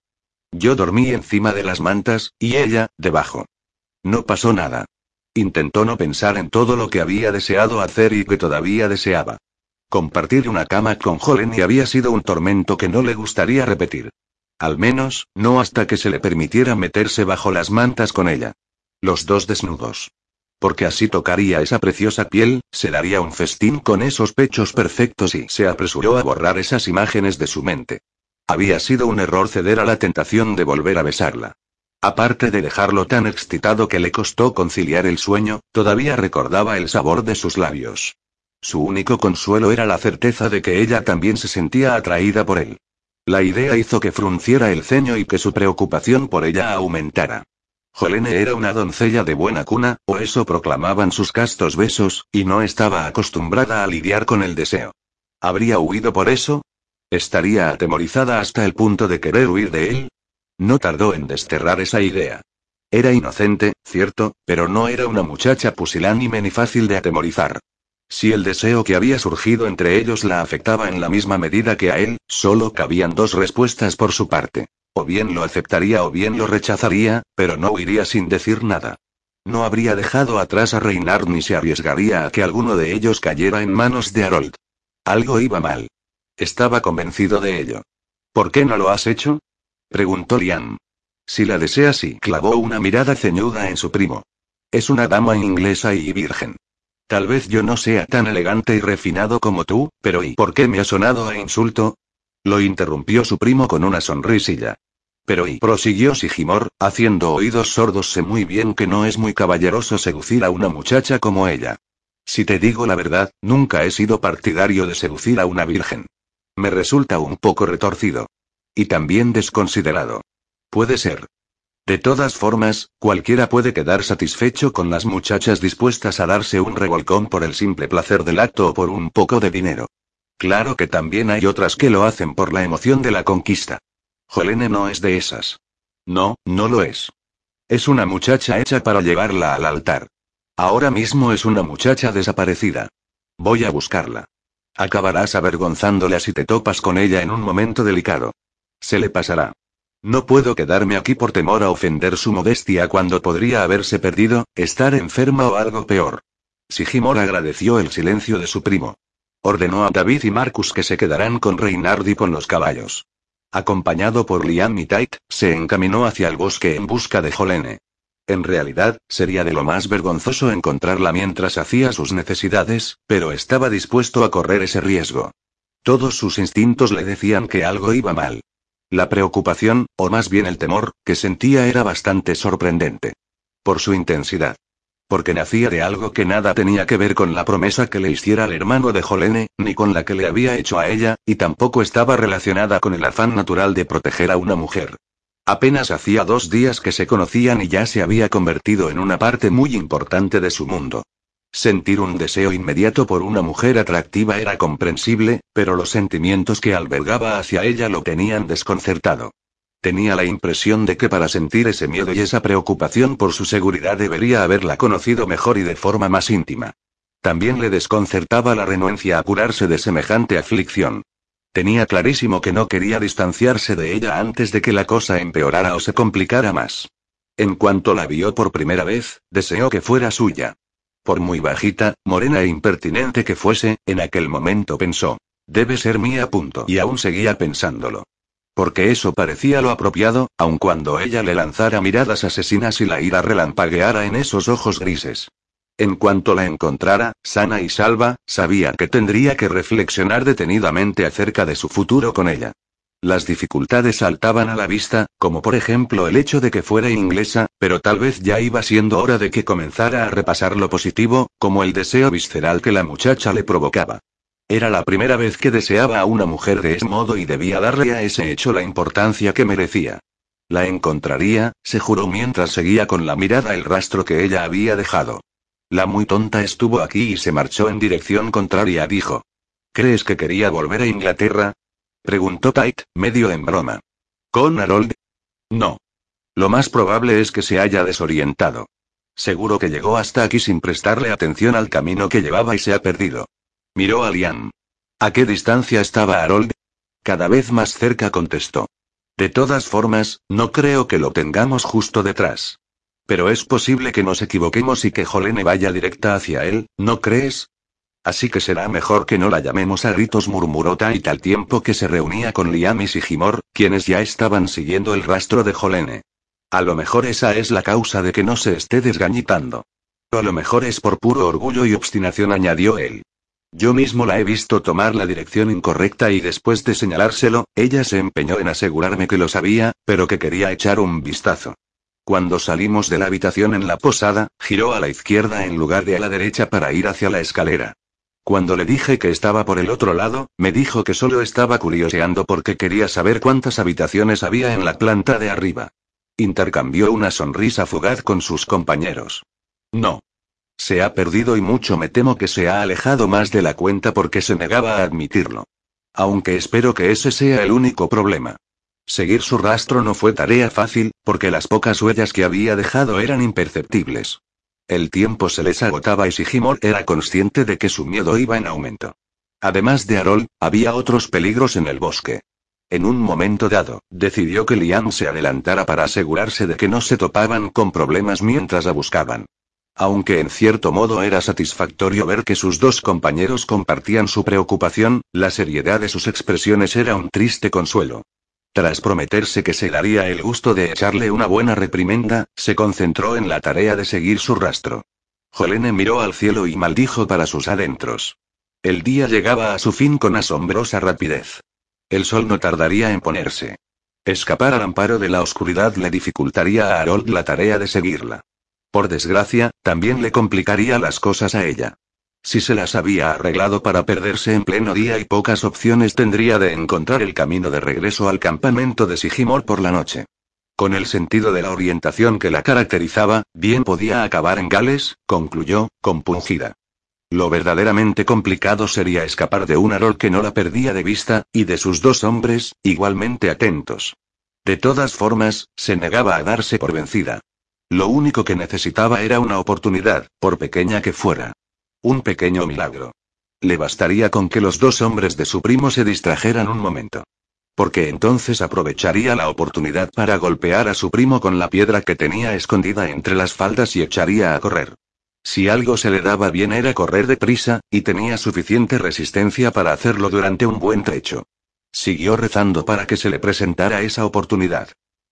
Yo dormí encima de las mantas, y ella, debajo. No pasó nada. Intentó no pensar en todo lo que había deseado hacer y que todavía deseaba. Compartir una cama con Jolene había sido un tormento que no le gustaría repetir. Al menos, no hasta que se le permitiera meterse bajo las mantas con ella. Los dos desnudos. Porque así tocaría esa preciosa piel, se daría un festín con esos pechos perfectos y se apresuró a borrar esas imágenes de su mente. Había sido un error ceder a la tentación de volver a besarla. Aparte de dejarlo tan excitado que le costó conciliar el sueño, todavía recordaba el sabor de sus labios. Su único consuelo era la certeza de que ella también se sentía atraída por él. La idea hizo que frunciera el ceño y que su preocupación por ella aumentara. Jolene era una doncella de buena cuna, o eso proclamaban sus castos besos, y no estaba acostumbrada a lidiar con el deseo. ¿Habría huido por eso? ¿Estaría atemorizada hasta el punto de querer huir de él? No tardó en desterrar esa idea. Era inocente, cierto, pero no era una muchacha pusilánime ni fácil de atemorizar. Si el deseo que había surgido entre ellos la afectaba en la misma medida que a él, solo cabían dos respuestas por su parte. O bien lo aceptaría o bien lo rechazaría, pero no huiría sin decir nada. No habría dejado atrás a reinar ni se arriesgaría a que alguno de ellos cayera en manos de Harold. Algo iba mal. Estaba convencido de ello. ¿Por qué no lo has hecho? preguntó Liam. Si la deseas y clavó una mirada ceñuda en su primo. Es una dama inglesa y virgen. Tal vez yo no sea tan elegante y refinado como tú, pero ¿y por qué me ha sonado a insulto? Lo interrumpió su primo con una sonrisilla. Pero y prosiguió Sigimor, haciendo oídos sordos sé muy bien que no es muy caballeroso seducir a una muchacha como ella. Si te digo la verdad, nunca he sido partidario de seducir a una virgen. Me resulta un poco retorcido. Y también desconsiderado. Puede ser. De todas formas, cualquiera puede quedar satisfecho con las muchachas dispuestas a darse un revolcón por el simple placer del acto o por un poco de dinero. Claro que también hay otras que lo hacen por la emoción de la conquista. Jolene no es de esas. No, no lo es. Es una muchacha hecha para llevarla al altar. Ahora mismo es una muchacha desaparecida. Voy a buscarla. Acabarás avergonzándola si te topas con ella en un momento delicado. Se le pasará. No puedo quedarme aquí por temor a ofender su modestia cuando podría haberse perdido, estar enferma o algo peor. Sigimor agradeció el silencio de su primo. Ordenó a David y Marcus que se quedaran con Reinardi con los caballos. Acompañado por Liam y Tait, se encaminó hacia el bosque en busca de Jolene. En realidad, sería de lo más vergonzoso encontrarla mientras hacía sus necesidades, pero estaba dispuesto a correr ese riesgo. Todos sus instintos le decían que algo iba mal. La preocupación, o más bien el temor, que sentía era bastante sorprendente. Por su intensidad. Porque nacía de algo que nada tenía que ver con la promesa que le hiciera al hermano de Jolene, ni con la que le había hecho a ella, y tampoco estaba relacionada con el afán natural de proteger a una mujer. Apenas hacía dos días que se conocían y ya se había convertido en una parte muy importante de su mundo. Sentir un deseo inmediato por una mujer atractiva era comprensible, pero los sentimientos que albergaba hacia ella lo tenían desconcertado. Tenía la impresión de que para sentir ese miedo y esa preocupación por su seguridad debería haberla conocido mejor y de forma más íntima. También le desconcertaba la renuencia a curarse de semejante aflicción. Tenía clarísimo que no quería distanciarse de ella antes de que la cosa empeorara o se complicara más. En cuanto la vio por primera vez, deseó que fuera suya. Por muy bajita, morena e impertinente que fuese, en aquel momento pensó. Debe ser mía. Punto. Y aún seguía pensándolo. Porque eso parecía lo apropiado, aun cuando ella le lanzara miradas asesinas y la ira relampagueara en esos ojos grises. En cuanto la encontrara, sana y salva, sabía que tendría que reflexionar detenidamente acerca de su futuro con ella. Las dificultades saltaban a la vista, como por ejemplo el hecho de que fuera inglesa, pero tal vez ya iba siendo hora de que comenzara a repasar lo positivo, como el deseo visceral que la muchacha le provocaba. Era la primera vez que deseaba a una mujer de ese modo y debía darle a ese hecho la importancia que merecía. La encontraría, se juró mientras seguía con la mirada el rastro que ella había dejado. La muy tonta estuvo aquí y se marchó en dirección contraria, dijo. ¿Crees que quería volver a Inglaterra? Preguntó Tait, medio en broma. ¿Con Harold? No. Lo más probable es que se haya desorientado. Seguro que llegó hasta aquí sin prestarle atención al camino que llevaba y se ha perdido. Miró a Liam. ¿A qué distancia estaba Harold? Cada vez más cerca contestó. De todas formas, no creo que lo tengamos justo detrás. Pero es posible que nos equivoquemos y que Jolene vaya directa hacia él, ¿no crees? Así que será mejor que no la llamemos a gritos, murmuró Tait al tiempo que se reunía con Liam y Sigimor, quienes ya estaban siguiendo el rastro de Jolene. A lo mejor esa es la causa de que no se esté desgañitando. A lo mejor es por puro orgullo y obstinación, añadió él. Yo mismo la he visto tomar la dirección incorrecta y después de señalárselo, ella se empeñó en asegurarme que lo sabía, pero que quería echar un vistazo. Cuando salimos de la habitación en la posada, giró a la izquierda en lugar de a la derecha para ir hacia la escalera. Cuando le dije que estaba por el otro lado, me dijo que solo estaba curioseando porque quería saber cuántas habitaciones había en la planta de arriba. Intercambió una sonrisa fugaz con sus compañeros. No. Se ha perdido y mucho me temo que se ha alejado más de la cuenta porque se negaba a admitirlo. Aunque espero que ese sea el único problema. Seguir su rastro no fue tarea fácil, porque las pocas huellas que había dejado eran imperceptibles. El tiempo se les agotaba y Sigimor era consciente de que su miedo iba en aumento. Además de Harold, había otros peligros en el bosque. En un momento dado, decidió que Liam se adelantara para asegurarse de que no se topaban con problemas mientras la buscaban. Aunque en cierto modo era satisfactorio ver que sus dos compañeros compartían su preocupación, la seriedad de sus expresiones era un triste consuelo. Tras prometerse que se daría el gusto de echarle una buena reprimenda, se concentró en la tarea de seguir su rastro. Jolene miró al cielo y maldijo para sus adentros. El día llegaba a su fin con asombrosa rapidez. El sol no tardaría en ponerse. Escapar al amparo de la oscuridad le dificultaría a Harold la tarea de seguirla. Por desgracia, también le complicaría las cosas a ella. Si se las había arreglado para perderse en pleno día y pocas opciones tendría de encontrar el camino de regreso al campamento de Sigimor por la noche. Con el sentido de la orientación que la caracterizaba, bien podía acabar en Gales, concluyó, compungida. Lo verdaderamente complicado sería escapar de un Arol que no la perdía de vista, y de sus dos hombres, igualmente atentos. De todas formas, se negaba a darse por vencida. Lo único que necesitaba era una oportunidad, por pequeña que fuera. Un pequeño milagro. Le bastaría con que los dos hombres de su primo se distrajeran un momento. Porque entonces aprovecharía la oportunidad para golpear a su primo con la piedra que tenía escondida entre las faldas y echaría a correr. Si algo se le daba bien era correr deprisa, y tenía suficiente resistencia para hacerlo durante un buen trecho. Siguió rezando para que se le presentara esa oportunidad.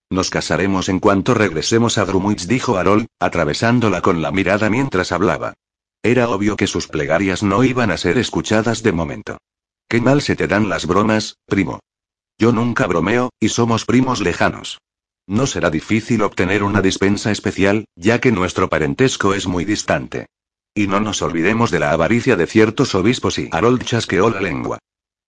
Nos casaremos en cuanto regresemos a Drumwich, dijo Harold, atravesándola con la mirada mientras hablaba. Era obvio que sus plegarias no iban a ser escuchadas de momento. Qué mal se te dan las bromas, primo. Yo nunca bromeo, y somos primos lejanos. No será difícil obtener una dispensa especial, ya que nuestro parentesco es muy distante. Y no nos olvidemos de la avaricia de ciertos obispos y Harold chasqueó la lengua.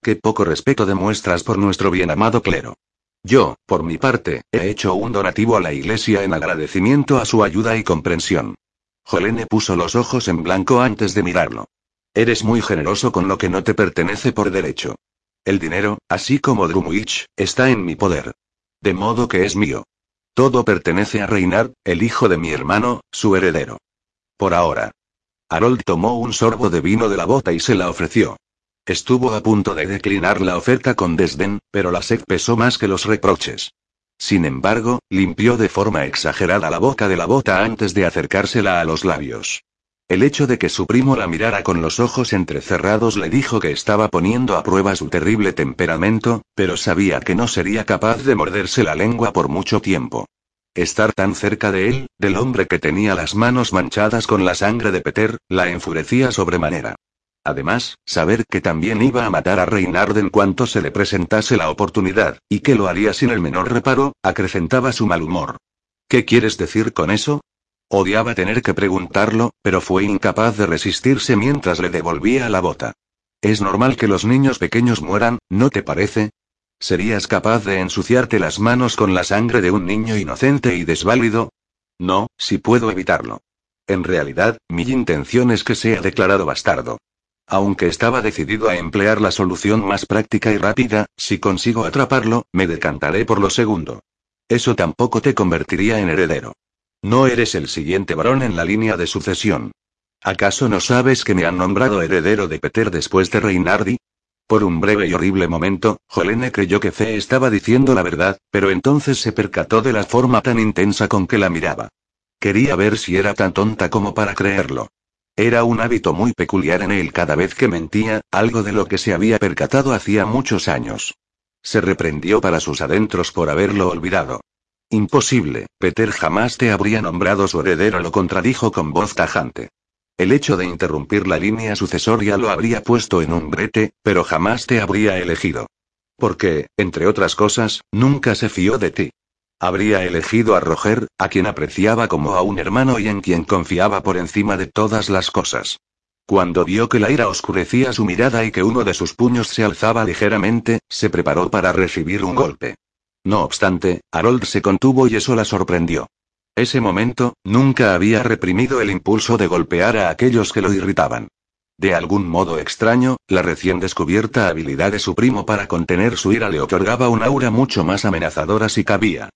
Qué poco respeto demuestras por nuestro bien amado clero. Yo, por mi parte, he hecho un donativo a la iglesia en agradecimiento a su ayuda y comprensión. Jolene puso los ojos en blanco antes de mirarlo. Eres muy generoso con lo que no te pertenece por derecho. El dinero, así como Drumwich, está en mi poder. De modo que es mío. Todo pertenece a Reynard, el hijo de mi hermano, su heredero. Por ahora. Harold tomó un sorbo de vino de la bota y se la ofreció. Estuvo a punto de declinar la oferta con desdén, pero la sed pesó más que los reproches. Sin embargo, limpió de forma exagerada la boca de la bota antes de acercársela a los labios. El hecho de que su primo la mirara con los ojos entrecerrados le dijo que estaba poniendo a prueba su terrible temperamento, pero sabía que no sería capaz de morderse la lengua por mucho tiempo. Estar tan cerca de él, del hombre que tenía las manos manchadas con la sangre de Peter, la enfurecía sobremanera. Además, saber que también iba a matar a Reinard en cuanto se le presentase la oportunidad, y que lo haría sin el menor reparo, acrecentaba su mal humor. ¿Qué quieres decir con eso? Odiaba tener que preguntarlo, pero fue incapaz de resistirse mientras le devolvía la bota. Es normal que los niños pequeños mueran, ¿no te parece? ¿Serías capaz de ensuciarte las manos con la sangre de un niño inocente y desválido? No, si puedo evitarlo. En realidad, mi intención es que sea declarado bastardo. Aunque estaba decidido a emplear la solución más práctica y rápida, si consigo atraparlo, me decantaré por lo segundo. Eso tampoco te convertiría en heredero. No eres el siguiente varón en la línea de sucesión. ¿Acaso no sabes que me han nombrado heredero de Peter después de Reinardi? Por un breve y horrible momento, Jolene creyó que Fe estaba diciendo la verdad, pero entonces se percató de la forma tan intensa con que la miraba. Quería ver si era tan tonta como para creerlo. Era un hábito muy peculiar en él cada vez que mentía, algo de lo que se había percatado hacía muchos años. Se reprendió para sus adentros por haberlo olvidado. Imposible, Peter jamás te habría nombrado su heredero, lo contradijo con voz tajante. El hecho de interrumpir la línea sucesoria lo habría puesto en un brete, pero jamás te habría elegido. Porque, entre otras cosas, nunca se fió de ti. Habría elegido a Roger, a quien apreciaba como a un hermano y en quien confiaba por encima de todas las cosas. Cuando vio que la ira oscurecía su mirada y que uno de sus puños se alzaba ligeramente, se preparó para recibir un golpe. No obstante, Harold se contuvo y eso la sorprendió. Ese momento, nunca había reprimido el impulso de golpear a aquellos que lo irritaban. De algún modo extraño, la recién descubierta habilidad de su primo para contener su ira le otorgaba un aura mucho más amenazadora si cabía.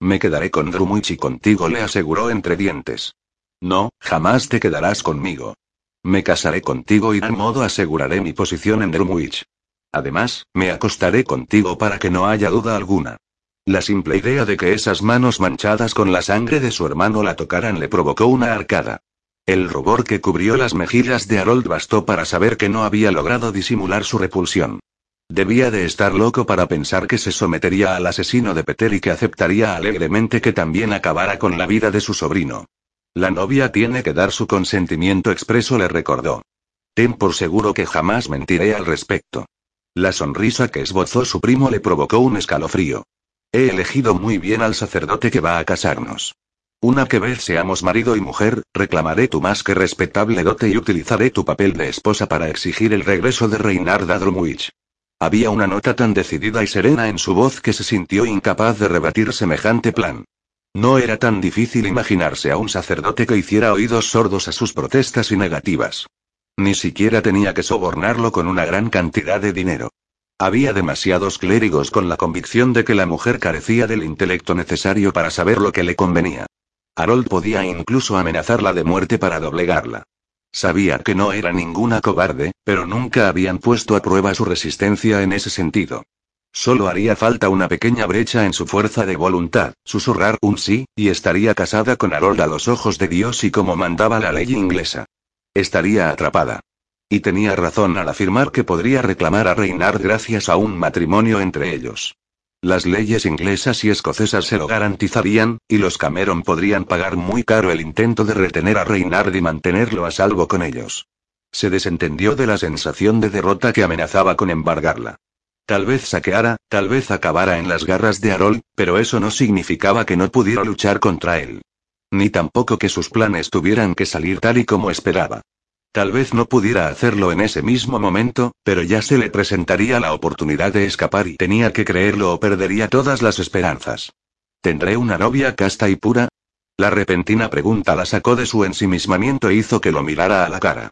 Me quedaré con Drumwich y contigo, le aseguró entre dientes. No, jamás te quedarás conmigo. Me casaré contigo y de modo aseguraré mi posición en Drumwich. Además, me acostaré contigo para que no haya duda alguna. La simple idea de que esas manos manchadas con la sangre de su hermano la tocaran le provocó una arcada. El rubor que cubrió las mejillas de Harold bastó para saber que no había logrado disimular su repulsión. Debía de estar loco para pensar que se sometería al asesino de Peter y que aceptaría alegremente que también acabara con la vida de su sobrino. La novia tiene que dar su consentimiento expreso, le recordó. Ten por seguro que jamás mentiré al respecto. La sonrisa que esbozó su primo le provocó un escalofrío. He elegido muy bien al sacerdote que va a casarnos. Una que vez seamos marido y mujer, reclamaré tu más que respetable dote y utilizaré tu papel de esposa para exigir el regreso de Reinard Drumwich. Había una nota tan decidida y serena en su voz que se sintió incapaz de rebatir semejante plan. No era tan difícil imaginarse a un sacerdote que hiciera oídos sordos a sus protestas y negativas. Ni siquiera tenía que sobornarlo con una gran cantidad de dinero. Había demasiados clérigos con la convicción de que la mujer carecía del intelecto necesario para saber lo que le convenía. Harold podía incluso amenazarla de muerte para doblegarla. Sabía que no era ninguna cobarde, pero nunca habían puesto a prueba su resistencia en ese sentido. Solo haría falta una pequeña brecha en su fuerza de voluntad, susurrar un sí, y estaría casada con Harold a los ojos de Dios y como mandaba la ley inglesa. Estaría atrapada. Y tenía razón al afirmar que podría reclamar a Reinard gracias a un matrimonio entre ellos. Las leyes inglesas y escocesas se lo garantizarían, y los Cameron podrían pagar muy caro el intento de retener a Reinard y mantenerlo a salvo con ellos. Se desentendió de la sensación de derrota que amenazaba con embargarla. Tal vez saqueara, tal vez acabara en las garras de Harold, pero eso no significaba que no pudiera luchar contra él. Ni tampoco que sus planes tuvieran que salir tal y como esperaba. Tal vez no pudiera hacerlo en ese mismo momento, pero ya se le presentaría la oportunidad de escapar y tenía que creerlo o perdería todas las esperanzas. ¿Tendré una novia casta y pura? La repentina pregunta la sacó de su ensimismamiento e hizo que lo mirara a la cara.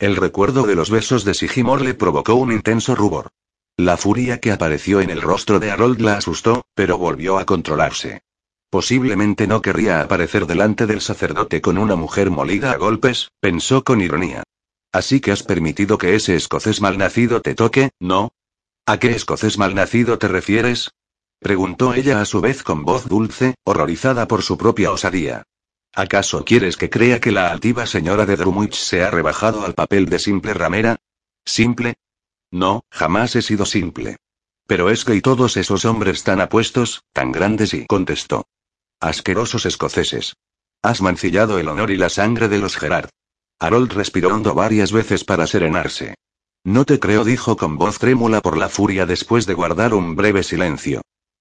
El recuerdo de los besos de Sigimor le provocó un intenso rubor. La furia que apareció en el rostro de Harold la asustó, pero volvió a controlarse. Posiblemente no querría aparecer delante del sacerdote con una mujer molida a golpes, pensó con ironía. Así que has permitido que ese escocés malnacido te toque, ¿no? ¿A qué escocés malnacido te refieres? preguntó ella a su vez con voz dulce, horrorizada por su propia osadía. ¿Acaso quieres que crea que la altiva señora de Drumwich se ha rebajado al papel de simple ramera? ¿Simple? No, jamás he sido simple. Pero es que y todos esos hombres tan apuestos, tan grandes y contestó. Asquerosos escoceses. Has mancillado el honor y la sangre de los Gerard. Harold respiró hondo varias veces para serenarse. No te creo, dijo con voz trémula por la furia después de guardar un breve silencio.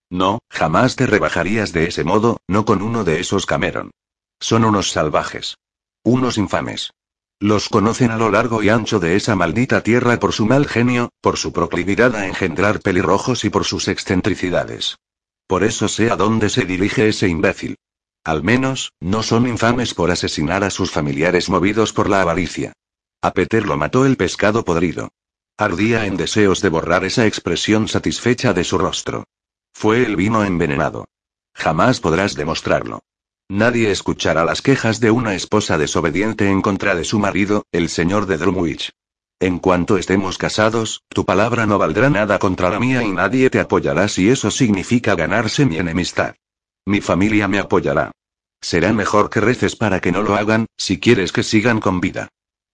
No, jamás te rebajarías de ese modo, no con uno de esos Cameron. Son unos salvajes. Unos infames. Los conocen a lo largo y ancho de esa maldita tierra por su mal genio, por su proclividad a engendrar pelirrojos y por sus excentricidades. Por eso sé a dónde se dirige ese imbécil. Al menos, no son infames por asesinar a sus familiares movidos por la avaricia. A Peter lo mató el pescado podrido. Ardía en deseos de borrar esa expresión satisfecha de su rostro. Fue el vino envenenado. Jamás podrás demostrarlo. Nadie escuchará las quejas de una esposa desobediente en contra de su marido, el señor de Drumwich. En cuanto estemos casados, tu palabra no valdrá nada contra la mía y nadie te apoyará si eso significa ganarse mi enemistad. Mi familia me apoyará. Será mejor que reces para que no lo hagan, si quieres que sigan con vida.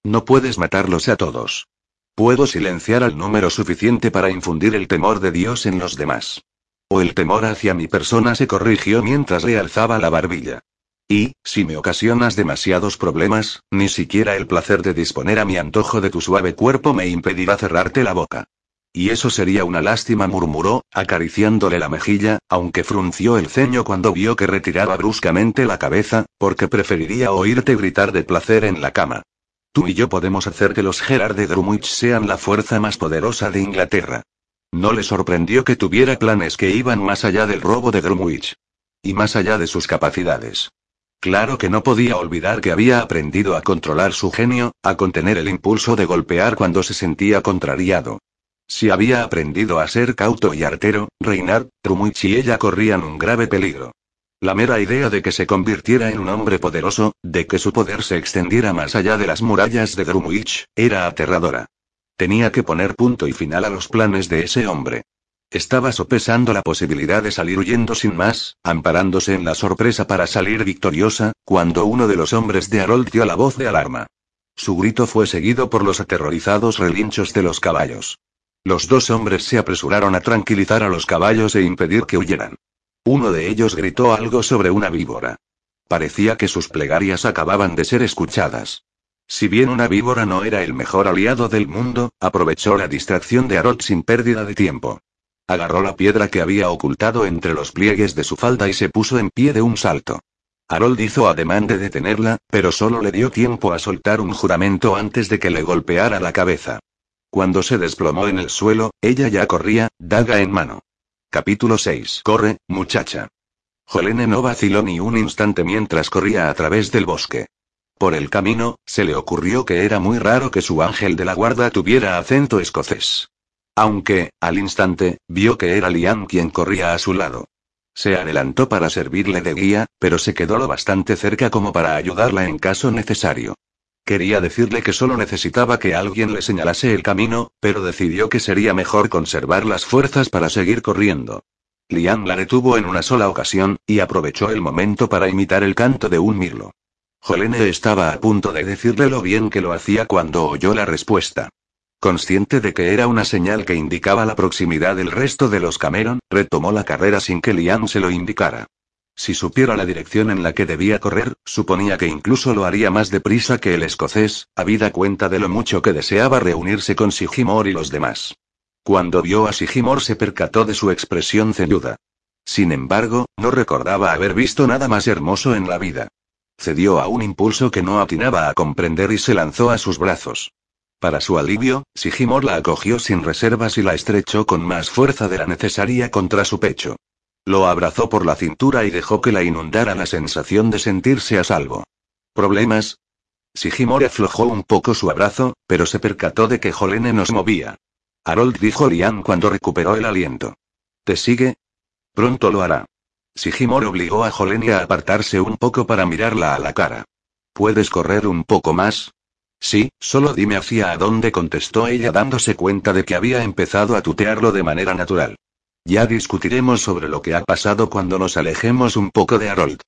No puedes matarlos a todos. Puedo silenciar al número suficiente para infundir el temor de Dios en los demás. O el temor hacia mi persona se corrigió mientras le alzaba la barbilla. Y, si me ocasionas demasiados problemas, ni siquiera el placer de disponer a mi antojo de tu suave cuerpo me impedirá cerrarte la boca. Y eso sería una lástima, murmuró, acariciándole la mejilla, aunque frunció el ceño cuando vio que retiraba bruscamente la cabeza, porque preferiría oírte gritar de placer en la cama. Tú y yo podemos hacer que los Gerard de Drumwich sean la fuerza más poderosa de Inglaterra. No le sorprendió que tuviera planes que iban más allá del robo de Drumwich. Y más allá de sus capacidades. Claro que no podía olvidar que había aprendido a controlar su genio, a contener el impulso de golpear cuando se sentía contrariado. Si había aprendido a ser cauto y artero, Reinard, Trumwich y ella corrían un grave peligro. La mera idea de que se convirtiera en un hombre poderoso, de que su poder se extendiera más allá de las murallas de Drumwich, era aterradora. Tenía que poner punto y final a los planes de ese hombre. Estaba sopesando la posibilidad de salir huyendo sin más, amparándose en la sorpresa para salir victoriosa, cuando uno de los hombres de Harold dio la voz de alarma. Su grito fue seguido por los aterrorizados relinchos de los caballos. Los dos hombres se apresuraron a tranquilizar a los caballos e impedir que huyeran. Uno de ellos gritó algo sobre una víbora. Parecía que sus plegarias acababan de ser escuchadas. Si bien una víbora no era el mejor aliado del mundo, aprovechó la distracción de Harold sin pérdida de tiempo. Agarró la piedra que había ocultado entre los pliegues de su falda y se puso en pie de un salto. Harold hizo ademán de detenerla, pero solo le dio tiempo a soltar un juramento antes de que le golpeara la cabeza. Cuando se desplomó en el suelo, ella ya corría, daga en mano. Capítulo 6. Corre, muchacha. Jolene no vaciló ni un instante mientras corría a través del bosque. Por el camino, se le ocurrió que era muy raro que su ángel de la guarda tuviera acento escocés. Aunque, al instante, vio que era Liam quien corría a su lado. Se adelantó para servirle de guía, pero se quedó lo bastante cerca como para ayudarla en caso necesario. Quería decirle que solo necesitaba que alguien le señalase el camino, pero decidió que sería mejor conservar las fuerzas para seguir corriendo. Liam la detuvo en una sola ocasión, y aprovechó el momento para imitar el canto de un mirlo. Jolene estaba a punto de decirle lo bien que lo hacía cuando oyó la respuesta. Consciente de que era una señal que indicaba la proximidad del resto de los Cameron, retomó la carrera sin que Liam se lo indicara. Si supiera la dirección en la que debía correr, suponía que incluso lo haría más deprisa que el escocés, habida cuenta de lo mucho que deseaba reunirse con Sigimor y los demás. Cuando vio a Sigimor se percató de su expresión ceñuda. Sin embargo, no recordaba haber visto nada más hermoso en la vida. Cedió a un impulso que no atinaba a comprender y se lanzó a sus brazos. Para su alivio, Sigimor la acogió sin reservas y la estrechó con más fuerza de la necesaria contra su pecho. Lo abrazó por la cintura y dejó que la inundara la sensación de sentirse a salvo. ¿Problemas? Sigimor aflojó un poco su abrazo, pero se percató de que Jolene nos movía. Harold dijo Lian cuando recuperó el aliento. ¿Te sigue? Pronto lo hará. Sigimor obligó a Jolene a apartarse un poco para mirarla a la cara. ¿Puedes correr un poco más? Sí, solo dime hacia a dónde contestó ella dándose cuenta de que había empezado a tutearlo de manera natural. Ya discutiremos sobre lo que ha pasado cuando nos alejemos un poco de Harold.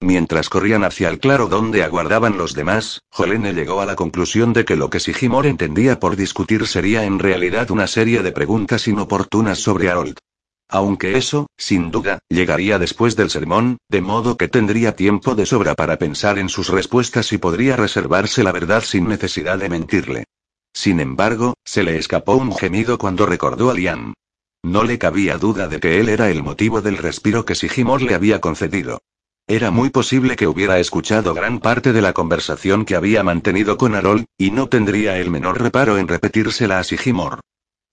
Mientras corrían hacia el claro donde aguardaban los demás, Jolene llegó a la conclusión de que lo que Sigimor entendía por discutir sería en realidad una serie de preguntas inoportunas sobre Harold. Aunque eso, sin duda, llegaría después del sermón, de modo que tendría tiempo de sobra para pensar en sus respuestas y podría reservarse la verdad sin necesidad de mentirle. Sin embargo, se le escapó un gemido cuando recordó a Liam. No le cabía duda de que él era el motivo del respiro que Sigimor le había concedido. Era muy posible que hubiera escuchado gran parte de la conversación que había mantenido con Harold, y no tendría el menor reparo en repetírsela a Sigimor.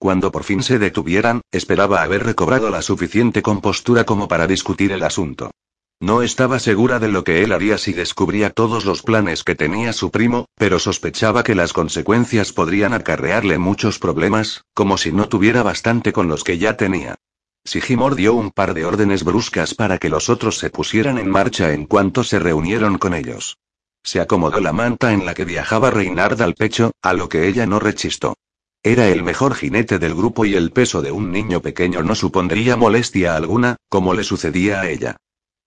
Cuando por fin se detuvieran, esperaba haber recobrado la suficiente compostura como para discutir el asunto. No estaba segura de lo que él haría si descubría todos los planes que tenía su primo, pero sospechaba que las consecuencias podrían acarrearle muchos problemas, como si no tuviera bastante con los que ya tenía. Sigimor dio un par de órdenes bruscas para que los otros se pusieran en marcha en cuanto se reunieron con ellos. Se acomodó la manta en la que viajaba Reinard al pecho, a lo que ella no rechistó. Era el mejor jinete del grupo y el peso de un niño pequeño no supondría molestia alguna, como le sucedía a ella.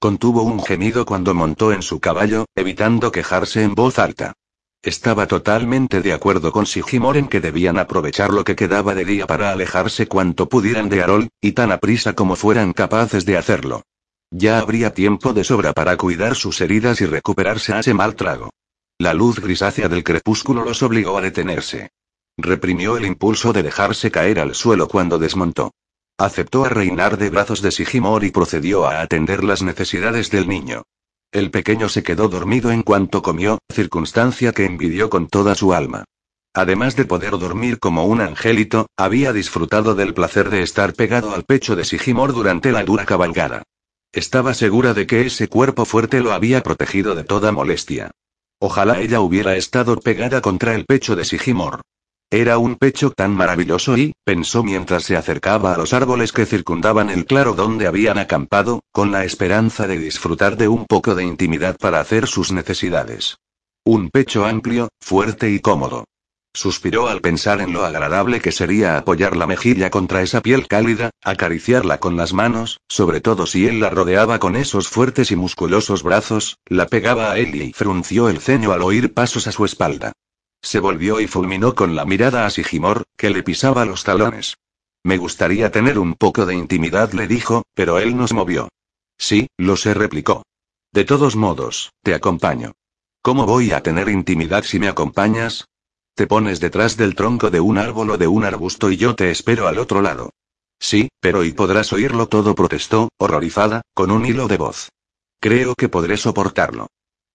Contuvo un gemido cuando montó en su caballo, evitando quejarse en voz alta. Estaba totalmente de acuerdo con Sigimor en que debían aprovechar lo que quedaba de día para alejarse cuanto pudieran de Arol, y tan aprisa como fueran capaces de hacerlo. Ya habría tiempo de sobra para cuidar sus heridas y recuperarse a ese mal trago. La luz grisácea del crepúsculo los obligó a detenerse. Reprimió el impulso de dejarse caer al suelo cuando desmontó. Aceptó a reinar de brazos de Sigimor y procedió a atender las necesidades del niño. El pequeño se quedó dormido en cuanto comió, circunstancia que envidió con toda su alma. Además de poder dormir como un angelito, había disfrutado del placer de estar pegado al pecho de Sigimor durante la dura cabalgada. Estaba segura de que ese cuerpo fuerte lo había protegido de toda molestia. Ojalá ella hubiera estado pegada contra el pecho de Sigimor. Era un pecho tan maravilloso y, pensó mientras se acercaba a los árboles que circundaban el claro donde habían acampado, con la esperanza de disfrutar de un poco de intimidad para hacer sus necesidades. Un pecho amplio, fuerte y cómodo. Suspiró al pensar en lo agradable que sería apoyar la mejilla contra esa piel cálida, acariciarla con las manos, sobre todo si él la rodeaba con esos fuertes y musculosos brazos, la pegaba a él y frunció el ceño al oír pasos a su espalda. Se volvió y fulminó con la mirada a Sigimor, que le pisaba los talones. Me gustaría tener un poco de intimidad, le dijo, pero él no se movió. Sí, lo sé, replicó. De todos modos, te acompaño. ¿Cómo voy a tener intimidad si me acompañas? Te pones detrás del tronco de un árbol o de un arbusto y yo te espero al otro lado. Sí, pero y podrás oírlo todo, protestó, horrorizada, con un hilo de voz. Creo que podré soportarlo.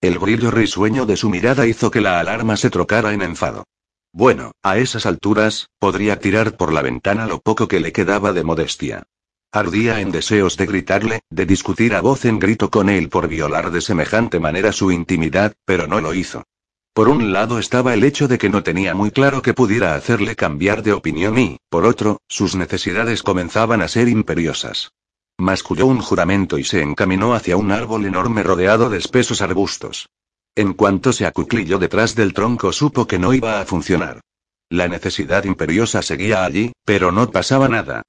El brillo risueño de su mirada hizo que la alarma se trocara en enfado. Bueno, a esas alturas, podría tirar por la ventana lo poco que le quedaba de modestia. Ardía en deseos de gritarle, de discutir a voz en grito con él por violar de semejante manera su intimidad, pero no lo hizo. Por un lado estaba el hecho de que no tenía muy claro que pudiera hacerle cambiar de opinión y, por otro, sus necesidades comenzaban a ser imperiosas. Masculló un juramento y se encaminó hacia un árbol enorme rodeado de espesos arbustos. En cuanto se acuclilló detrás del tronco supo que no iba a funcionar. La necesidad imperiosa seguía allí, pero no pasaba nada.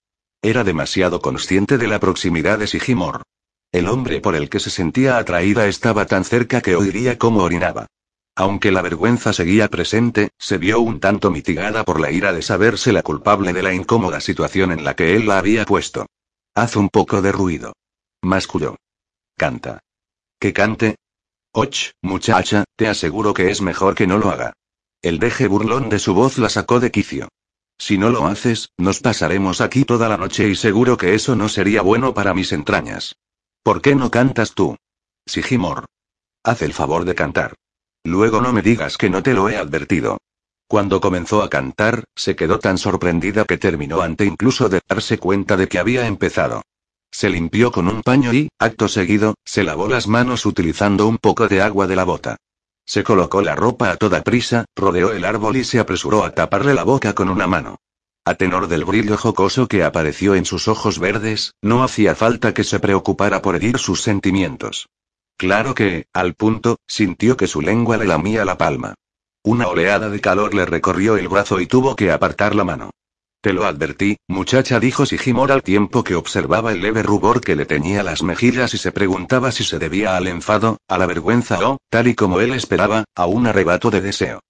Era demasiado consciente de la proximidad de Sigimor. El hombre por el que se sentía atraída estaba tan cerca que oiría cómo orinaba. Aunque la vergüenza seguía presente, se vio un tanto mitigada por la ira de saberse la culpable de la incómoda situación en la que él la había puesto. Haz un poco de ruido. Masculló. Canta. ¿Que cante? Och, muchacha, te aseguro que es mejor que no lo haga. El deje burlón de su voz la sacó de quicio. Si no lo haces, nos pasaremos aquí toda la noche y seguro que eso no sería bueno para mis entrañas. ¿Por qué no cantas tú? Sigimor. Haz el favor de cantar. Luego no me digas que no te lo he advertido. Cuando comenzó a cantar, se quedó tan sorprendida que terminó ante incluso de darse cuenta de que había empezado. Se limpió con un paño y, acto seguido, se lavó las manos utilizando un poco de agua de la bota. Se colocó la ropa a toda prisa, rodeó el árbol y se apresuró a taparle la boca con una mano. A tenor del brillo jocoso que apareció en sus ojos verdes, no hacía falta que se preocupara por herir sus sentimientos. Claro que, al punto, sintió que su lengua le lamía la palma. Una oleada de calor le recorrió el brazo y tuvo que apartar la mano. Te lo advertí, muchacha, dijo Sigimor al tiempo que observaba el leve rubor que le teñía las mejillas y se preguntaba si se debía al enfado, a la vergüenza o, tal y como él esperaba, a un arrebato de deseo.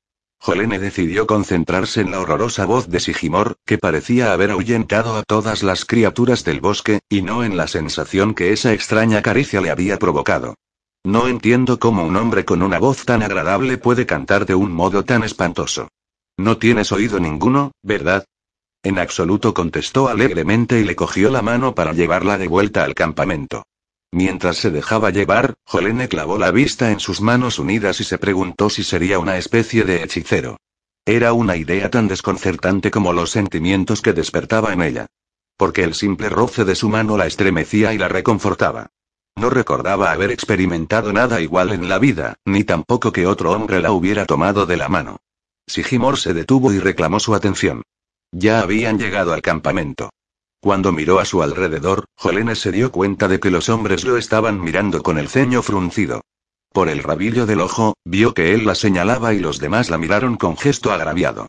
Jolene decidió concentrarse en la horrorosa voz de Sigimor, que parecía haber ahuyentado a todas las criaturas del bosque, y no en la sensación que esa extraña caricia le había provocado. No entiendo cómo un hombre con una voz tan agradable puede cantar de un modo tan espantoso. No tienes oído ninguno, ¿verdad? En absoluto contestó alegremente y le cogió la mano para llevarla de vuelta al campamento. Mientras se dejaba llevar, Jolene clavó la vista en sus manos unidas y se preguntó si sería una especie de hechicero. Era una idea tan desconcertante como los sentimientos que despertaba en ella. Porque el simple roce de su mano la estremecía y la reconfortaba. No recordaba haber experimentado nada igual en la vida, ni tampoco que otro hombre la hubiera tomado de la mano. Sigimor se detuvo y reclamó su atención. Ya habían llegado al campamento. Cuando miró a su alrededor, Jolene se dio cuenta de que los hombres lo estaban mirando con el ceño fruncido. Por el rabillo del ojo, vio que él la señalaba y los demás la miraron con gesto agraviado.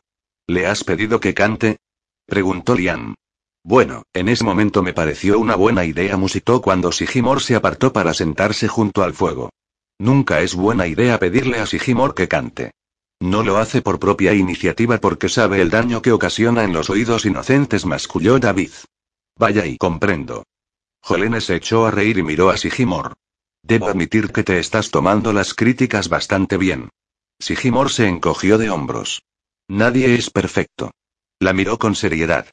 ¿Le has pedido que cante? preguntó Lian. Bueno, en ese momento me pareció una buena idea, musitó cuando Sigimor se apartó para sentarse junto al fuego. Nunca es buena idea pedirle a Sigimor que cante. No lo hace por propia iniciativa porque sabe el daño que ocasiona en los oídos inocentes, masculló David. Vaya y comprendo. Jolene se echó a reír y miró a Sigimor. Debo admitir que te estás tomando las críticas bastante bien. Sigimor se encogió de hombros. Nadie es perfecto. La miró con seriedad.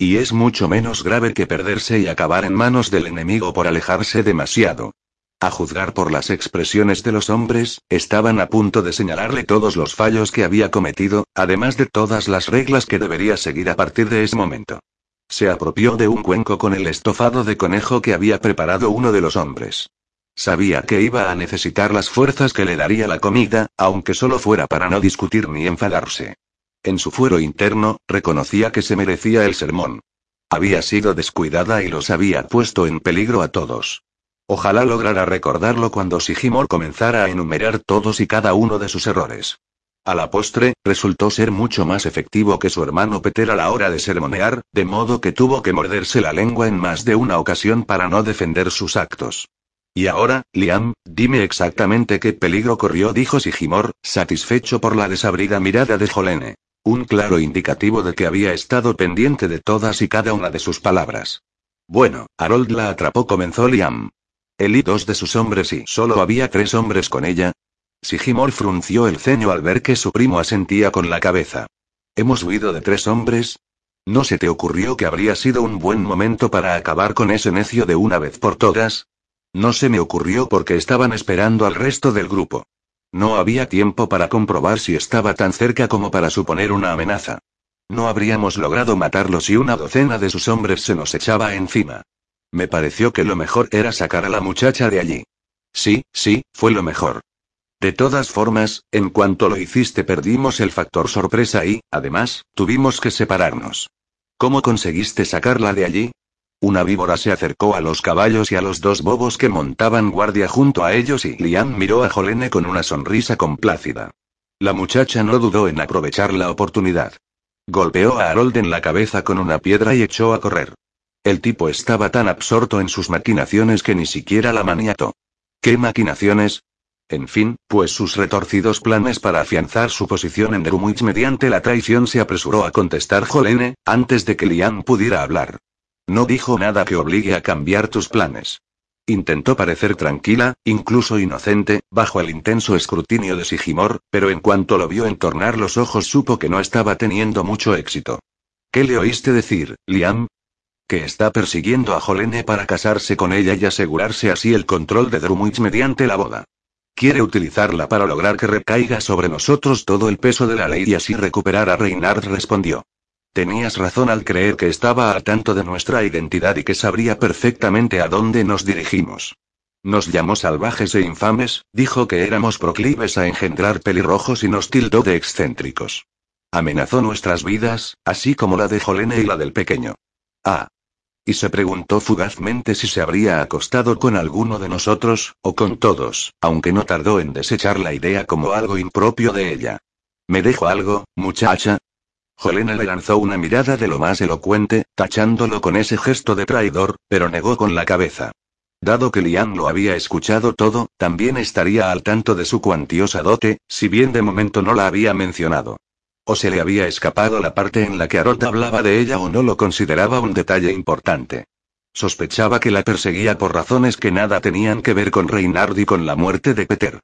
Y es mucho menos grave que perderse y acabar en manos del enemigo por alejarse demasiado. A juzgar por las expresiones de los hombres, estaban a punto de señalarle todos los fallos que había cometido, además de todas las reglas que debería seguir a partir de ese momento. Se apropió de un cuenco con el estofado de conejo que había preparado uno de los hombres. Sabía que iba a necesitar las fuerzas que le daría la comida, aunque solo fuera para no discutir ni enfadarse. En su fuero interno, reconocía que se merecía el sermón. Había sido descuidada y los había puesto en peligro a todos. Ojalá lograra recordarlo cuando Sigimor comenzara a enumerar todos y cada uno de sus errores. A la postre, resultó ser mucho más efectivo que su hermano Peter a la hora de sermonear, de modo que tuvo que morderse la lengua en más de una ocasión para no defender sus actos. Y ahora, Liam, dime exactamente qué peligro corrió, dijo Sigimor, satisfecho por la desabrida mirada de Jolene. Un claro indicativo de que había estado pendiente de todas y cada una de sus palabras. Bueno, Harold la atrapó, comenzó Liam. Él y dos de sus hombres y solo había tres hombres con ella. Sigimor frunció el ceño al ver que su primo asentía con la cabeza. ¿Hemos huido de tres hombres? ¿No se te ocurrió que habría sido un buen momento para acabar con ese necio de una vez por todas? No se me ocurrió porque estaban esperando al resto del grupo. No había tiempo para comprobar si estaba tan cerca como para suponer una amenaza. No habríamos logrado matarlo si una docena de sus hombres se nos echaba encima. Me pareció que lo mejor era sacar a la muchacha de allí. Sí, sí, fue lo mejor. De todas formas, en cuanto lo hiciste perdimos el factor sorpresa y, además, tuvimos que separarnos. ¿Cómo conseguiste sacarla de allí? Una víbora se acercó a los caballos y a los dos bobos que montaban guardia junto a ellos y Liam miró a Jolene con una sonrisa complácida. La muchacha no dudó en aprovechar la oportunidad. Golpeó a Harold en la cabeza con una piedra y echó a correr. El tipo estaba tan absorto en sus maquinaciones que ni siquiera la maniató. ¿Qué maquinaciones? En fin, pues sus retorcidos planes para afianzar su posición en Drumwich mediante la traición se apresuró a contestar Jolene, antes de que Liam pudiera hablar. No dijo nada que obligue a cambiar tus planes. Intentó parecer tranquila, incluso inocente, bajo el intenso escrutinio de Sigimor, pero en cuanto lo vio entornar los ojos supo que no estaba teniendo mucho éxito. ¿Qué le oíste decir, Liam? Que está persiguiendo a Jolene para casarse con ella y asegurarse así el control de Drumwich mediante la boda. Quiere utilizarla para lograr que recaiga sobre nosotros todo el peso de la ley y así recuperar a Reynard respondió. Tenías razón al creer que estaba al tanto de nuestra identidad y que sabría perfectamente a dónde nos dirigimos. Nos llamó salvajes e infames, dijo que éramos proclives a engendrar pelirrojos y nos tildó de excéntricos. Amenazó nuestras vidas, así como la de Jolene y la del pequeño. Ah. Y se preguntó fugazmente si se habría acostado con alguno de nosotros, o con todos, aunque no tardó en desechar la idea como algo impropio de ella. ¿Me dejo algo, muchacha? Jolene le lanzó una mirada de lo más elocuente, tachándolo con ese gesto de traidor, pero negó con la cabeza. Dado que Lian lo había escuchado todo, también estaría al tanto de su cuantiosa dote, si bien de momento no la había mencionado. O se le había escapado la parte en la que Harold hablaba de ella o no lo consideraba un detalle importante. Sospechaba que la perseguía por razones que nada tenían que ver con Reynard y con la muerte de Peter.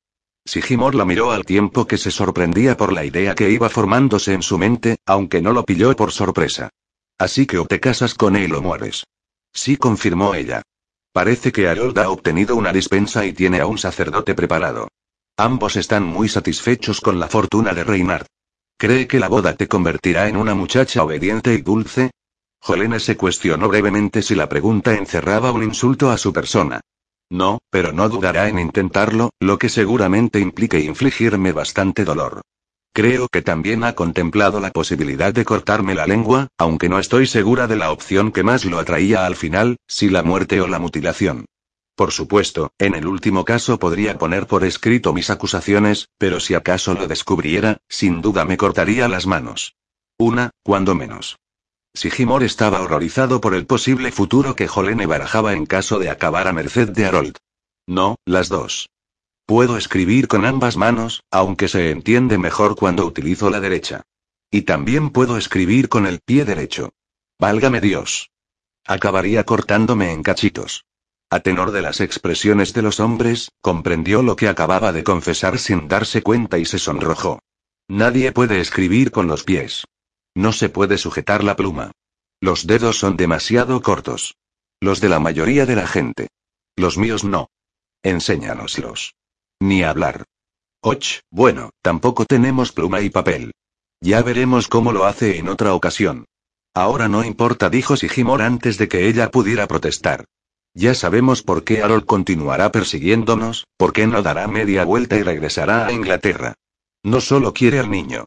Sigimor la miró al tiempo que se sorprendía por la idea que iba formándose en su mente, aunque no lo pilló por sorpresa. Así que o te casas con él o mueres. Sí, confirmó ella. Parece que Harold ha obtenido una dispensa y tiene a un sacerdote preparado. Ambos están muy satisfechos con la fortuna de Reynard. ¿Cree que la boda te convertirá en una muchacha obediente y dulce? Jolene se cuestionó brevemente si la pregunta encerraba un insulto a su persona. No, pero no dudará en intentarlo, lo que seguramente implique infligirme bastante dolor. Creo que también ha contemplado la posibilidad de cortarme la lengua, aunque no estoy segura de la opción que más lo atraía al final, si la muerte o la mutilación. Por supuesto, en el último caso podría poner por escrito mis acusaciones, pero si acaso lo descubriera, sin duda me cortaría las manos. Una, cuando menos. Sigimor estaba horrorizado por el posible futuro que Jolene barajaba en caso de acabar a merced de Harold. No, las dos. Puedo escribir con ambas manos, aunque se entiende mejor cuando utilizo la derecha. Y también puedo escribir con el pie derecho. Válgame Dios. Acabaría cortándome en cachitos. A tenor de las expresiones de los hombres, comprendió lo que acababa de confesar sin darse cuenta y se sonrojó. Nadie puede escribir con los pies. No se puede sujetar la pluma. Los dedos son demasiado cortos. Los de la mayoría de la gente. Los míos no. Enséñanoslos. Ni hablar. Och, bueno, tampoco tenemos pluma y papel. Ya veremos cómo lo hace en otra ocasión. Ahora no importa, dijo Sigimor antes de que ella pudiera protestar. Ya sabemos por qué Harold continuará persiguiéndonos, por qué no dará media vuelta y regresará a Inglaterra. No solo quiere al niño.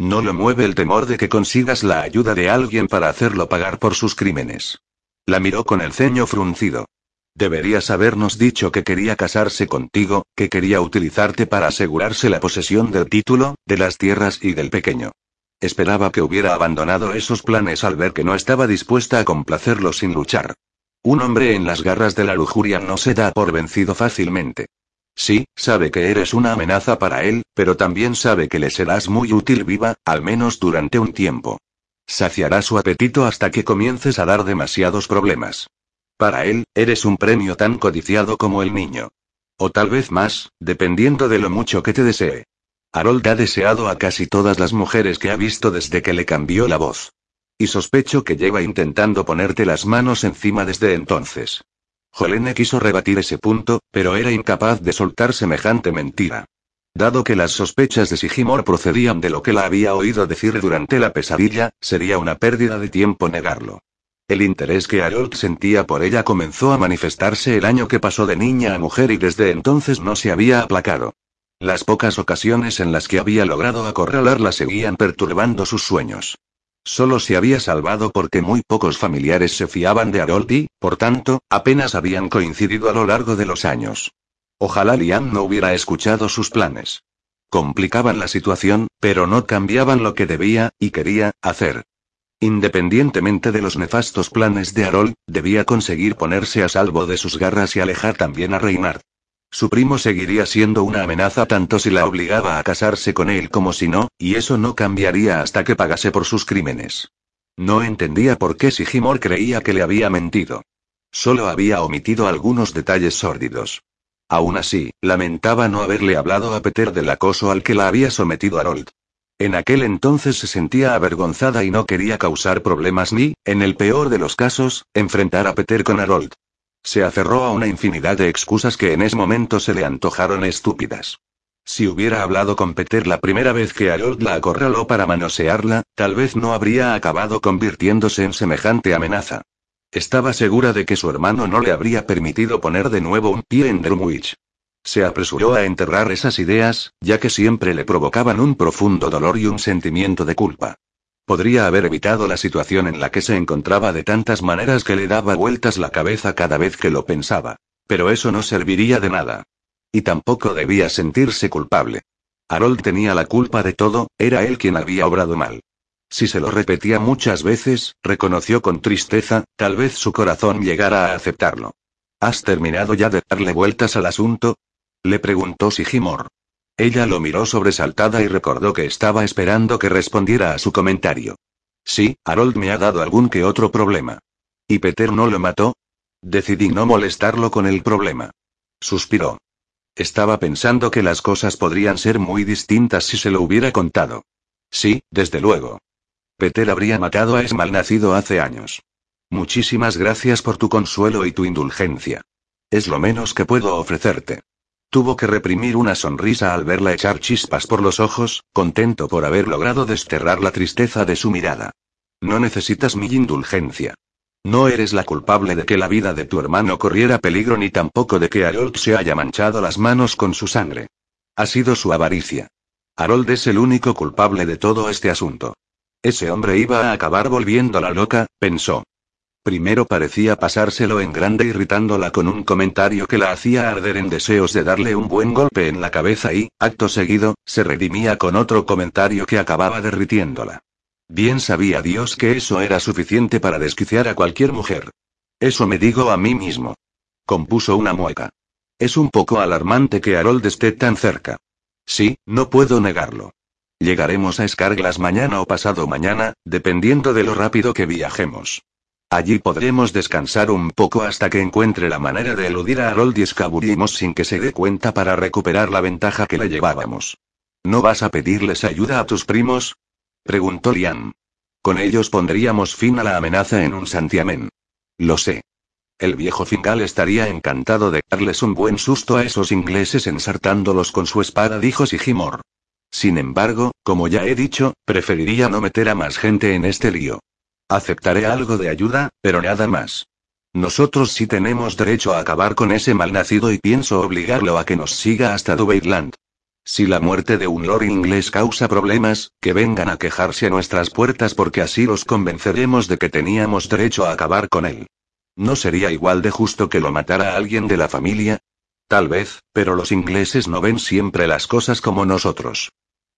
No lo mueve el temor de que consigas la ayuda de alguien para hacerlo pagar por sus crímenes. La miró con el ceño fruncido. Deberías habernos dicho que quería casarse contigo, que quería utilizarte para asegurarse la posesión del título, de las tierras y del pequeño. Esperaba que hubiera abandonado esos planes al ver que no estaba dispuesta a complacerlo sin luchar. Un hombre en las garras de la lujuria no se da por vencido fácilmente. Sí, sabe que eres una amenaza para él, pero también sabe que le serás muy útil viva, al menos durante un tiempo. Saciará su apetito hasta que comiences a dar demasiados problemas. Para él, eres un premio tan codiciado como el niño. O tal vez más, dependiendo de lo mucho que te desee. Harold ha deseado a casi todas las mujeres que ha visto desde que le cambió la voz. Y sospecho que lleva intentando ponerte las manos encima desde entonces. Jolene quiso rebatir ese punto, pero era incapaz de soltar semejante mentira. Dado que las sospechas de Sigimor procedían de lo que la había oído decir durante la pesadilla, sería una pérdida de tiempo negarlo. El interés que Harold sentía por ella comenzó a manifestarse el año que pasó de niña a mujer y desde entonces no se había aplacado. Las pocas ocasiones en las que había logrado acorralarla seguían perturbando sus sueños. Solo se había salvado porque muy pocos familiares se fiaban de Harold y, por tanto, apenas habían coincidido a lo largo de los años. Ojalá Liam no hubiera escuchado sus planes. Complicaban la situación, pero no cambiaban lo que debía, y quería, hacer. Independientemente de los nefastos planes de Harold, debía conseguir ponerse a salvo de sus garras y alejar también a Reynard. Su primo seguiría siendo una amenaza tanto si la obligaba a casarse con él como si no, y eso no cambiaría hasta que pagase por sus crímenes. No entendía por qué Sigimor creía que le había mentido. Solo había omitido algunos detalles sórdidos. Aún así, lamentaba no haberle hablado a Peter del acoso al que la había sometido Harold. En aquel entonces se sentía avergonzada y no quería causar problemas ni, en el peor de los casos, enfrentar a Peter con Harold. Se aferró a una infinidad de excusas que en ese momento se le antojaron estúpidas. Si hubiera hablado con Peter la primera vez que Harold la acorraló para manosearla, tal vez no habría acabado convirtiéndose en semejante amenaza. Estaba segura de que su hermano no le habría permitido poner de nuevo un pie en Drumwich. Se apresuró a enterrar esas ideas, ya que siempre le provocaban un profundo dolor y un sentimiento de culpa. Podría haber evitado la situación en la que se encontraba de tantas maneras que le daba vueltas la cabeza cada vez que lo pensaba. Pero eso no serviría de nada. Y tampoco debía sentirse culpable. Harold tenía la culpa de todo, era él quien había obrado mal. Si se lo repetía muchas veces, reconoció con tristeza, tal vez su corazón llegara a aceptarlo. ¿Has terminado ya de darle vueltas al asunto? Le preguntó Sigimor. Ella lo miró sobresaltada y recordó que estaba esperando que respondiera a su comentario. Sí, Harold me ha dado algún que otro problema. ¿Y Peter no lo mató? Decidí no molestarlo con el problema. Suspiró. Estaba pensando que las cosas podrían ser muy distintas si se lo hubiera contado. Sí, desde luego. Peter habría matado a Esmal nacido hace años. Muchísimas gracias por tu consuelo y tu indulgencia. Es lo menos que puedo ofrecerte. Tuvo que reprimir una sonrisa al verla echar chispas por los ojos, contento por haber logrado desterrar la tristeza de su mirada. No necesitas mi indulgencia. No eres la culpable de que la vida de tu hermano corriera peligro ni tampoco de que Harold se haya manchado las manos con su sangre. Ha sido su avaricia. Harold es el único culpable de todo este asunto. Ese hombre iba a acabar volviéndola loca, pensó. Primero parecía pasárselo en grande irritándola con un comentario que la hacía arder en deseos de darle un buen golpe en la cabeza y, acto seguido, se redimía con otro comentario que acababa derritiéndola. Bien sabía Dios que eso era suficiente para desquiciar a cualquier mujer. Eso me digo a mí mismo. Compuso una mueca. Es un poco alarmante que Harold esté tan cerca. Sí, no puedo negarlo. Llegaremos a Scarglass mañana o pasado mañana, dependiendo de lo rápido que viajemos. Allí podremos descansar un poco hasta que encuentre la manera de eludir a Harold y escabullimos sin que se dé cuenta para recuperar la ventaja que le llevábamos. ¿No vas a pedirles ayuda a tus primos? preguntó Liam. Con ellos pondríamos fin a la amenaza en un santiamén. Lo sé. El viejo Fingal estaría encantado de darles un buen susto a esos ingleses ensartándolos con su espada, dijo Sigimor. Sin embargo, como ya he dicho, preferiría no meter a más gente en este lío. Aceptaré algo de ayuda, pero nada más. Nosotros sí tenemos derecho a acabar con ese malnacido y pienso obligarlo a que nos siga hasta Dubaitland. Si la muerte de un lord inglés causa problemas, que vengan a quejarse a nuestras puertas porque así los convenceremos de que teníamos derecho a acabar con él. ¿No sería igual de justo que lo matara alguien de la familia? Tal vez, pero los ingleses no ven siempre las cosas como nosotros.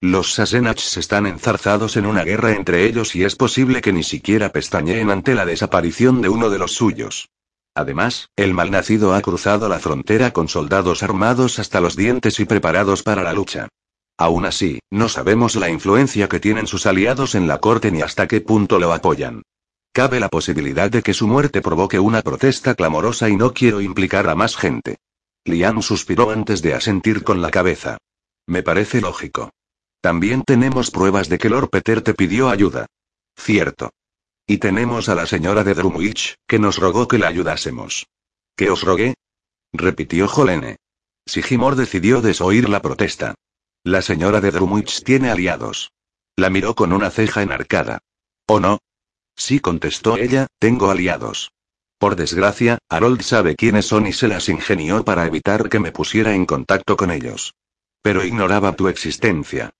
Los Sassenachs están enzarzados en una guerra entre ellos y es posible que ni siquiera pestañeen ante la desaparición de uno de los suyos. Además, el malnacido ha cruzado la frontera con soldados armados hasta los dientes y preparados para la lucha. Aún así, no sabemos la influencia que tienen sus aliados en la corte ni hasta qué punto lo apoyan. Cabe la posibilidad de que su muerte provoque una protesta clamorosa y no quiero implicar a más gente. Liam suspiró antes de asentir con la cabeza. Me parece lógico. También tenemos pruebas de que Lord Peter te pidió ayuda. Cierto. Y tenemos a la señora de Drumwich, que nos rogó que la ayudásemos. ¿Qué os rogué? repitió Jolene. Sigimor decidió desoír la protesta. La señora de Drumwich tiene aliados. La miró con una ceja enarcada. ¿O no? Sí, contestó ella, tengo aliados. Por desgracia, Harold sabe quiénes son y se las ingenió para evitar que me pusiera en contacto con ellos. Pero ignoraba tu existencia.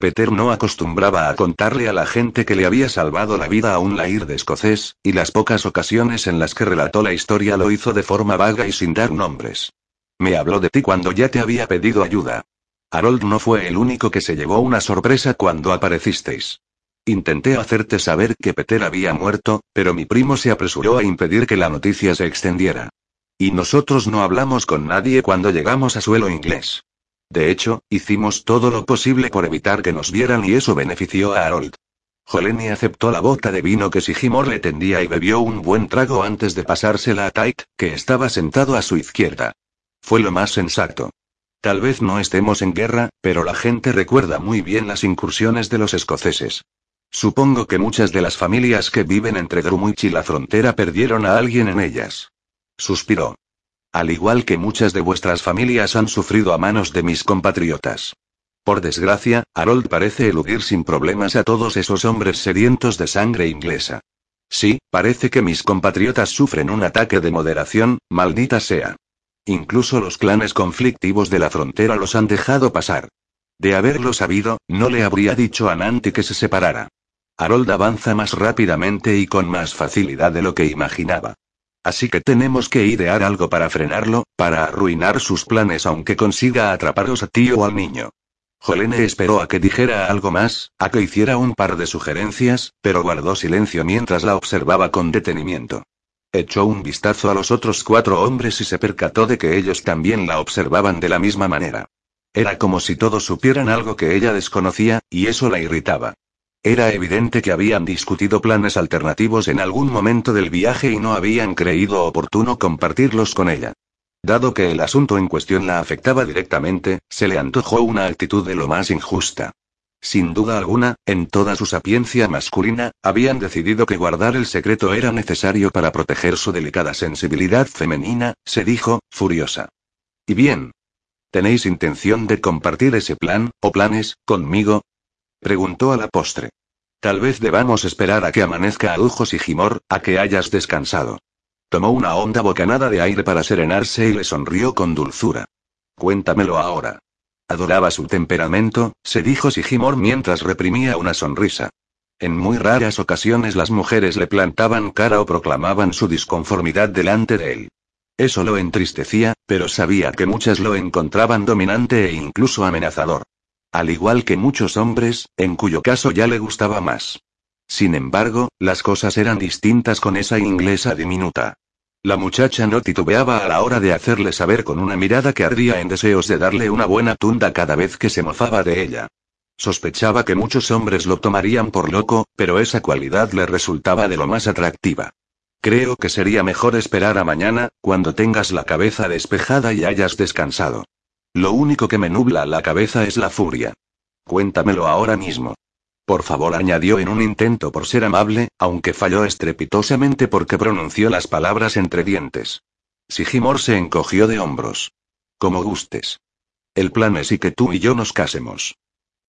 Peter no acostumbraba a contarle a la gente que le había salvado la vida a un de escocés, y las pocas ocasiones en las que relató la historia lo hizo de forma vaga y sin dar nombres. Me habló de ti cuando ya te había pedido ayuda. Harold no fue el único que se llevó una sorpresa cuando aparecisteis. Intenté hacerte saber que Peter había muerto, pero mi primo se apresuró a impedir que la noticia se extendiera. Y nosotros no hablamos con nadie cuando llegamos a suelo inglés. De hecho, hicimos todo lo posible por evitar que nos vieran y eso benefició a Harold. Jolene aceptó la bota de vino que Sigimor le tendía y bebió un buen trago antes de pasársela a Tyke, que estaba sentado a su izquierda. Fue lo más sensato. Tal vez no estemos en guerra, pero la gente recuerda muy bien las incursiones de los escoceses. Supongo que muchas de las familias que viven entre Drumwich y la frontera perdieron a alguien en ellas. Suspiró. Al igual que muchas de vuestras familias han sufrido a manos de mis compatriotas. Por desgracia, Harold parece eludir sin problemas a todos esos hombres sedientos de sangre inglesa. Sí, parece que mis compatriotas sufren un ataque de moderación, maldita sea. Incluso los clanes conflictivos de la frontera los han dejado pasar. De haberlo sabido, no le habría dicho a Nanti que se separara. Harold avanza más rápidamente y con más facilidad de lo que imaginaba. Así que tenemos que idear algo para frenarlo, para arruinar sus planes aunque consiga atraparos a ti o al niño. Jolene esperó a que dijera algo más, a que hiciera un par de sugerencias, pero guardó silencio mientras la observaba con detenimiento. Echó un vistazo a los otros cuatro hombres y se percató de que ellos también la observaban de la misma manera. Era como si todos supieran algo que ella desconocía, y eso la irritaba. Era evidente que habían discutido planes alternativos en algún momento del viaje y no habían creído oportuno compartirlos con ella. Dado que el asunto en cuestión la afectaba directamente, se le antojó una actitud de lo más injusta. Sin duda alguna, en toda su sapiencia masculina, habían decidido que guardar el secreto era necesario para proteger su delicada sensibilidad femenina, se dijo, furiosa. ¿Y bien? ¿Tenéis intención de compartir ese plan, o planes, conmigo? Preguntó a la postre. Tal vez debamos esperar a que amanezca adujo Sigimor, a que hayas descansado. Tomó una honda bocanada de aire para serenarse y le sonrió con dulzura. Cuéntamelo ahora. Adoraba su temperamento, se dijo Sigimor mientras reprimía una sonrisa. En muy raras ocasiones las mujeres le plantaban cara o proclamaban su disconformidad delante de él. Eso lo entristecía, pero sabía que muchas lo encontraban dominante e incluso amenazador. Al igual que muchos hombres, en cuyo caso ya le gustaba más. Sin embargo, las cosas eran distintas con esa inglesa diminuta. La muchacha no titubeaba a la hora de hacerle saber con una mirada que ardía en deseos de darle una buena tunda cada vez que se mofaba de ella. Sospechaba que muchos hombres lo tomarían por loco, pero esa cualidad le resultaba de lo más atractiva. Creo que sería mejor esperar a mañana, cuando tengas la cabeza despejada y hayas descansado. Lo único que me nubla la cabeza es la furia. Cuéntamelo ahora mismo. Por favor, añadió en un intento por ser amable, aunque falló estrepitosamente porque pronunció las palabras entre dientes. Sigimor se encogió de hombros. Como gustes. El plan es y que tú y yo nos casemos.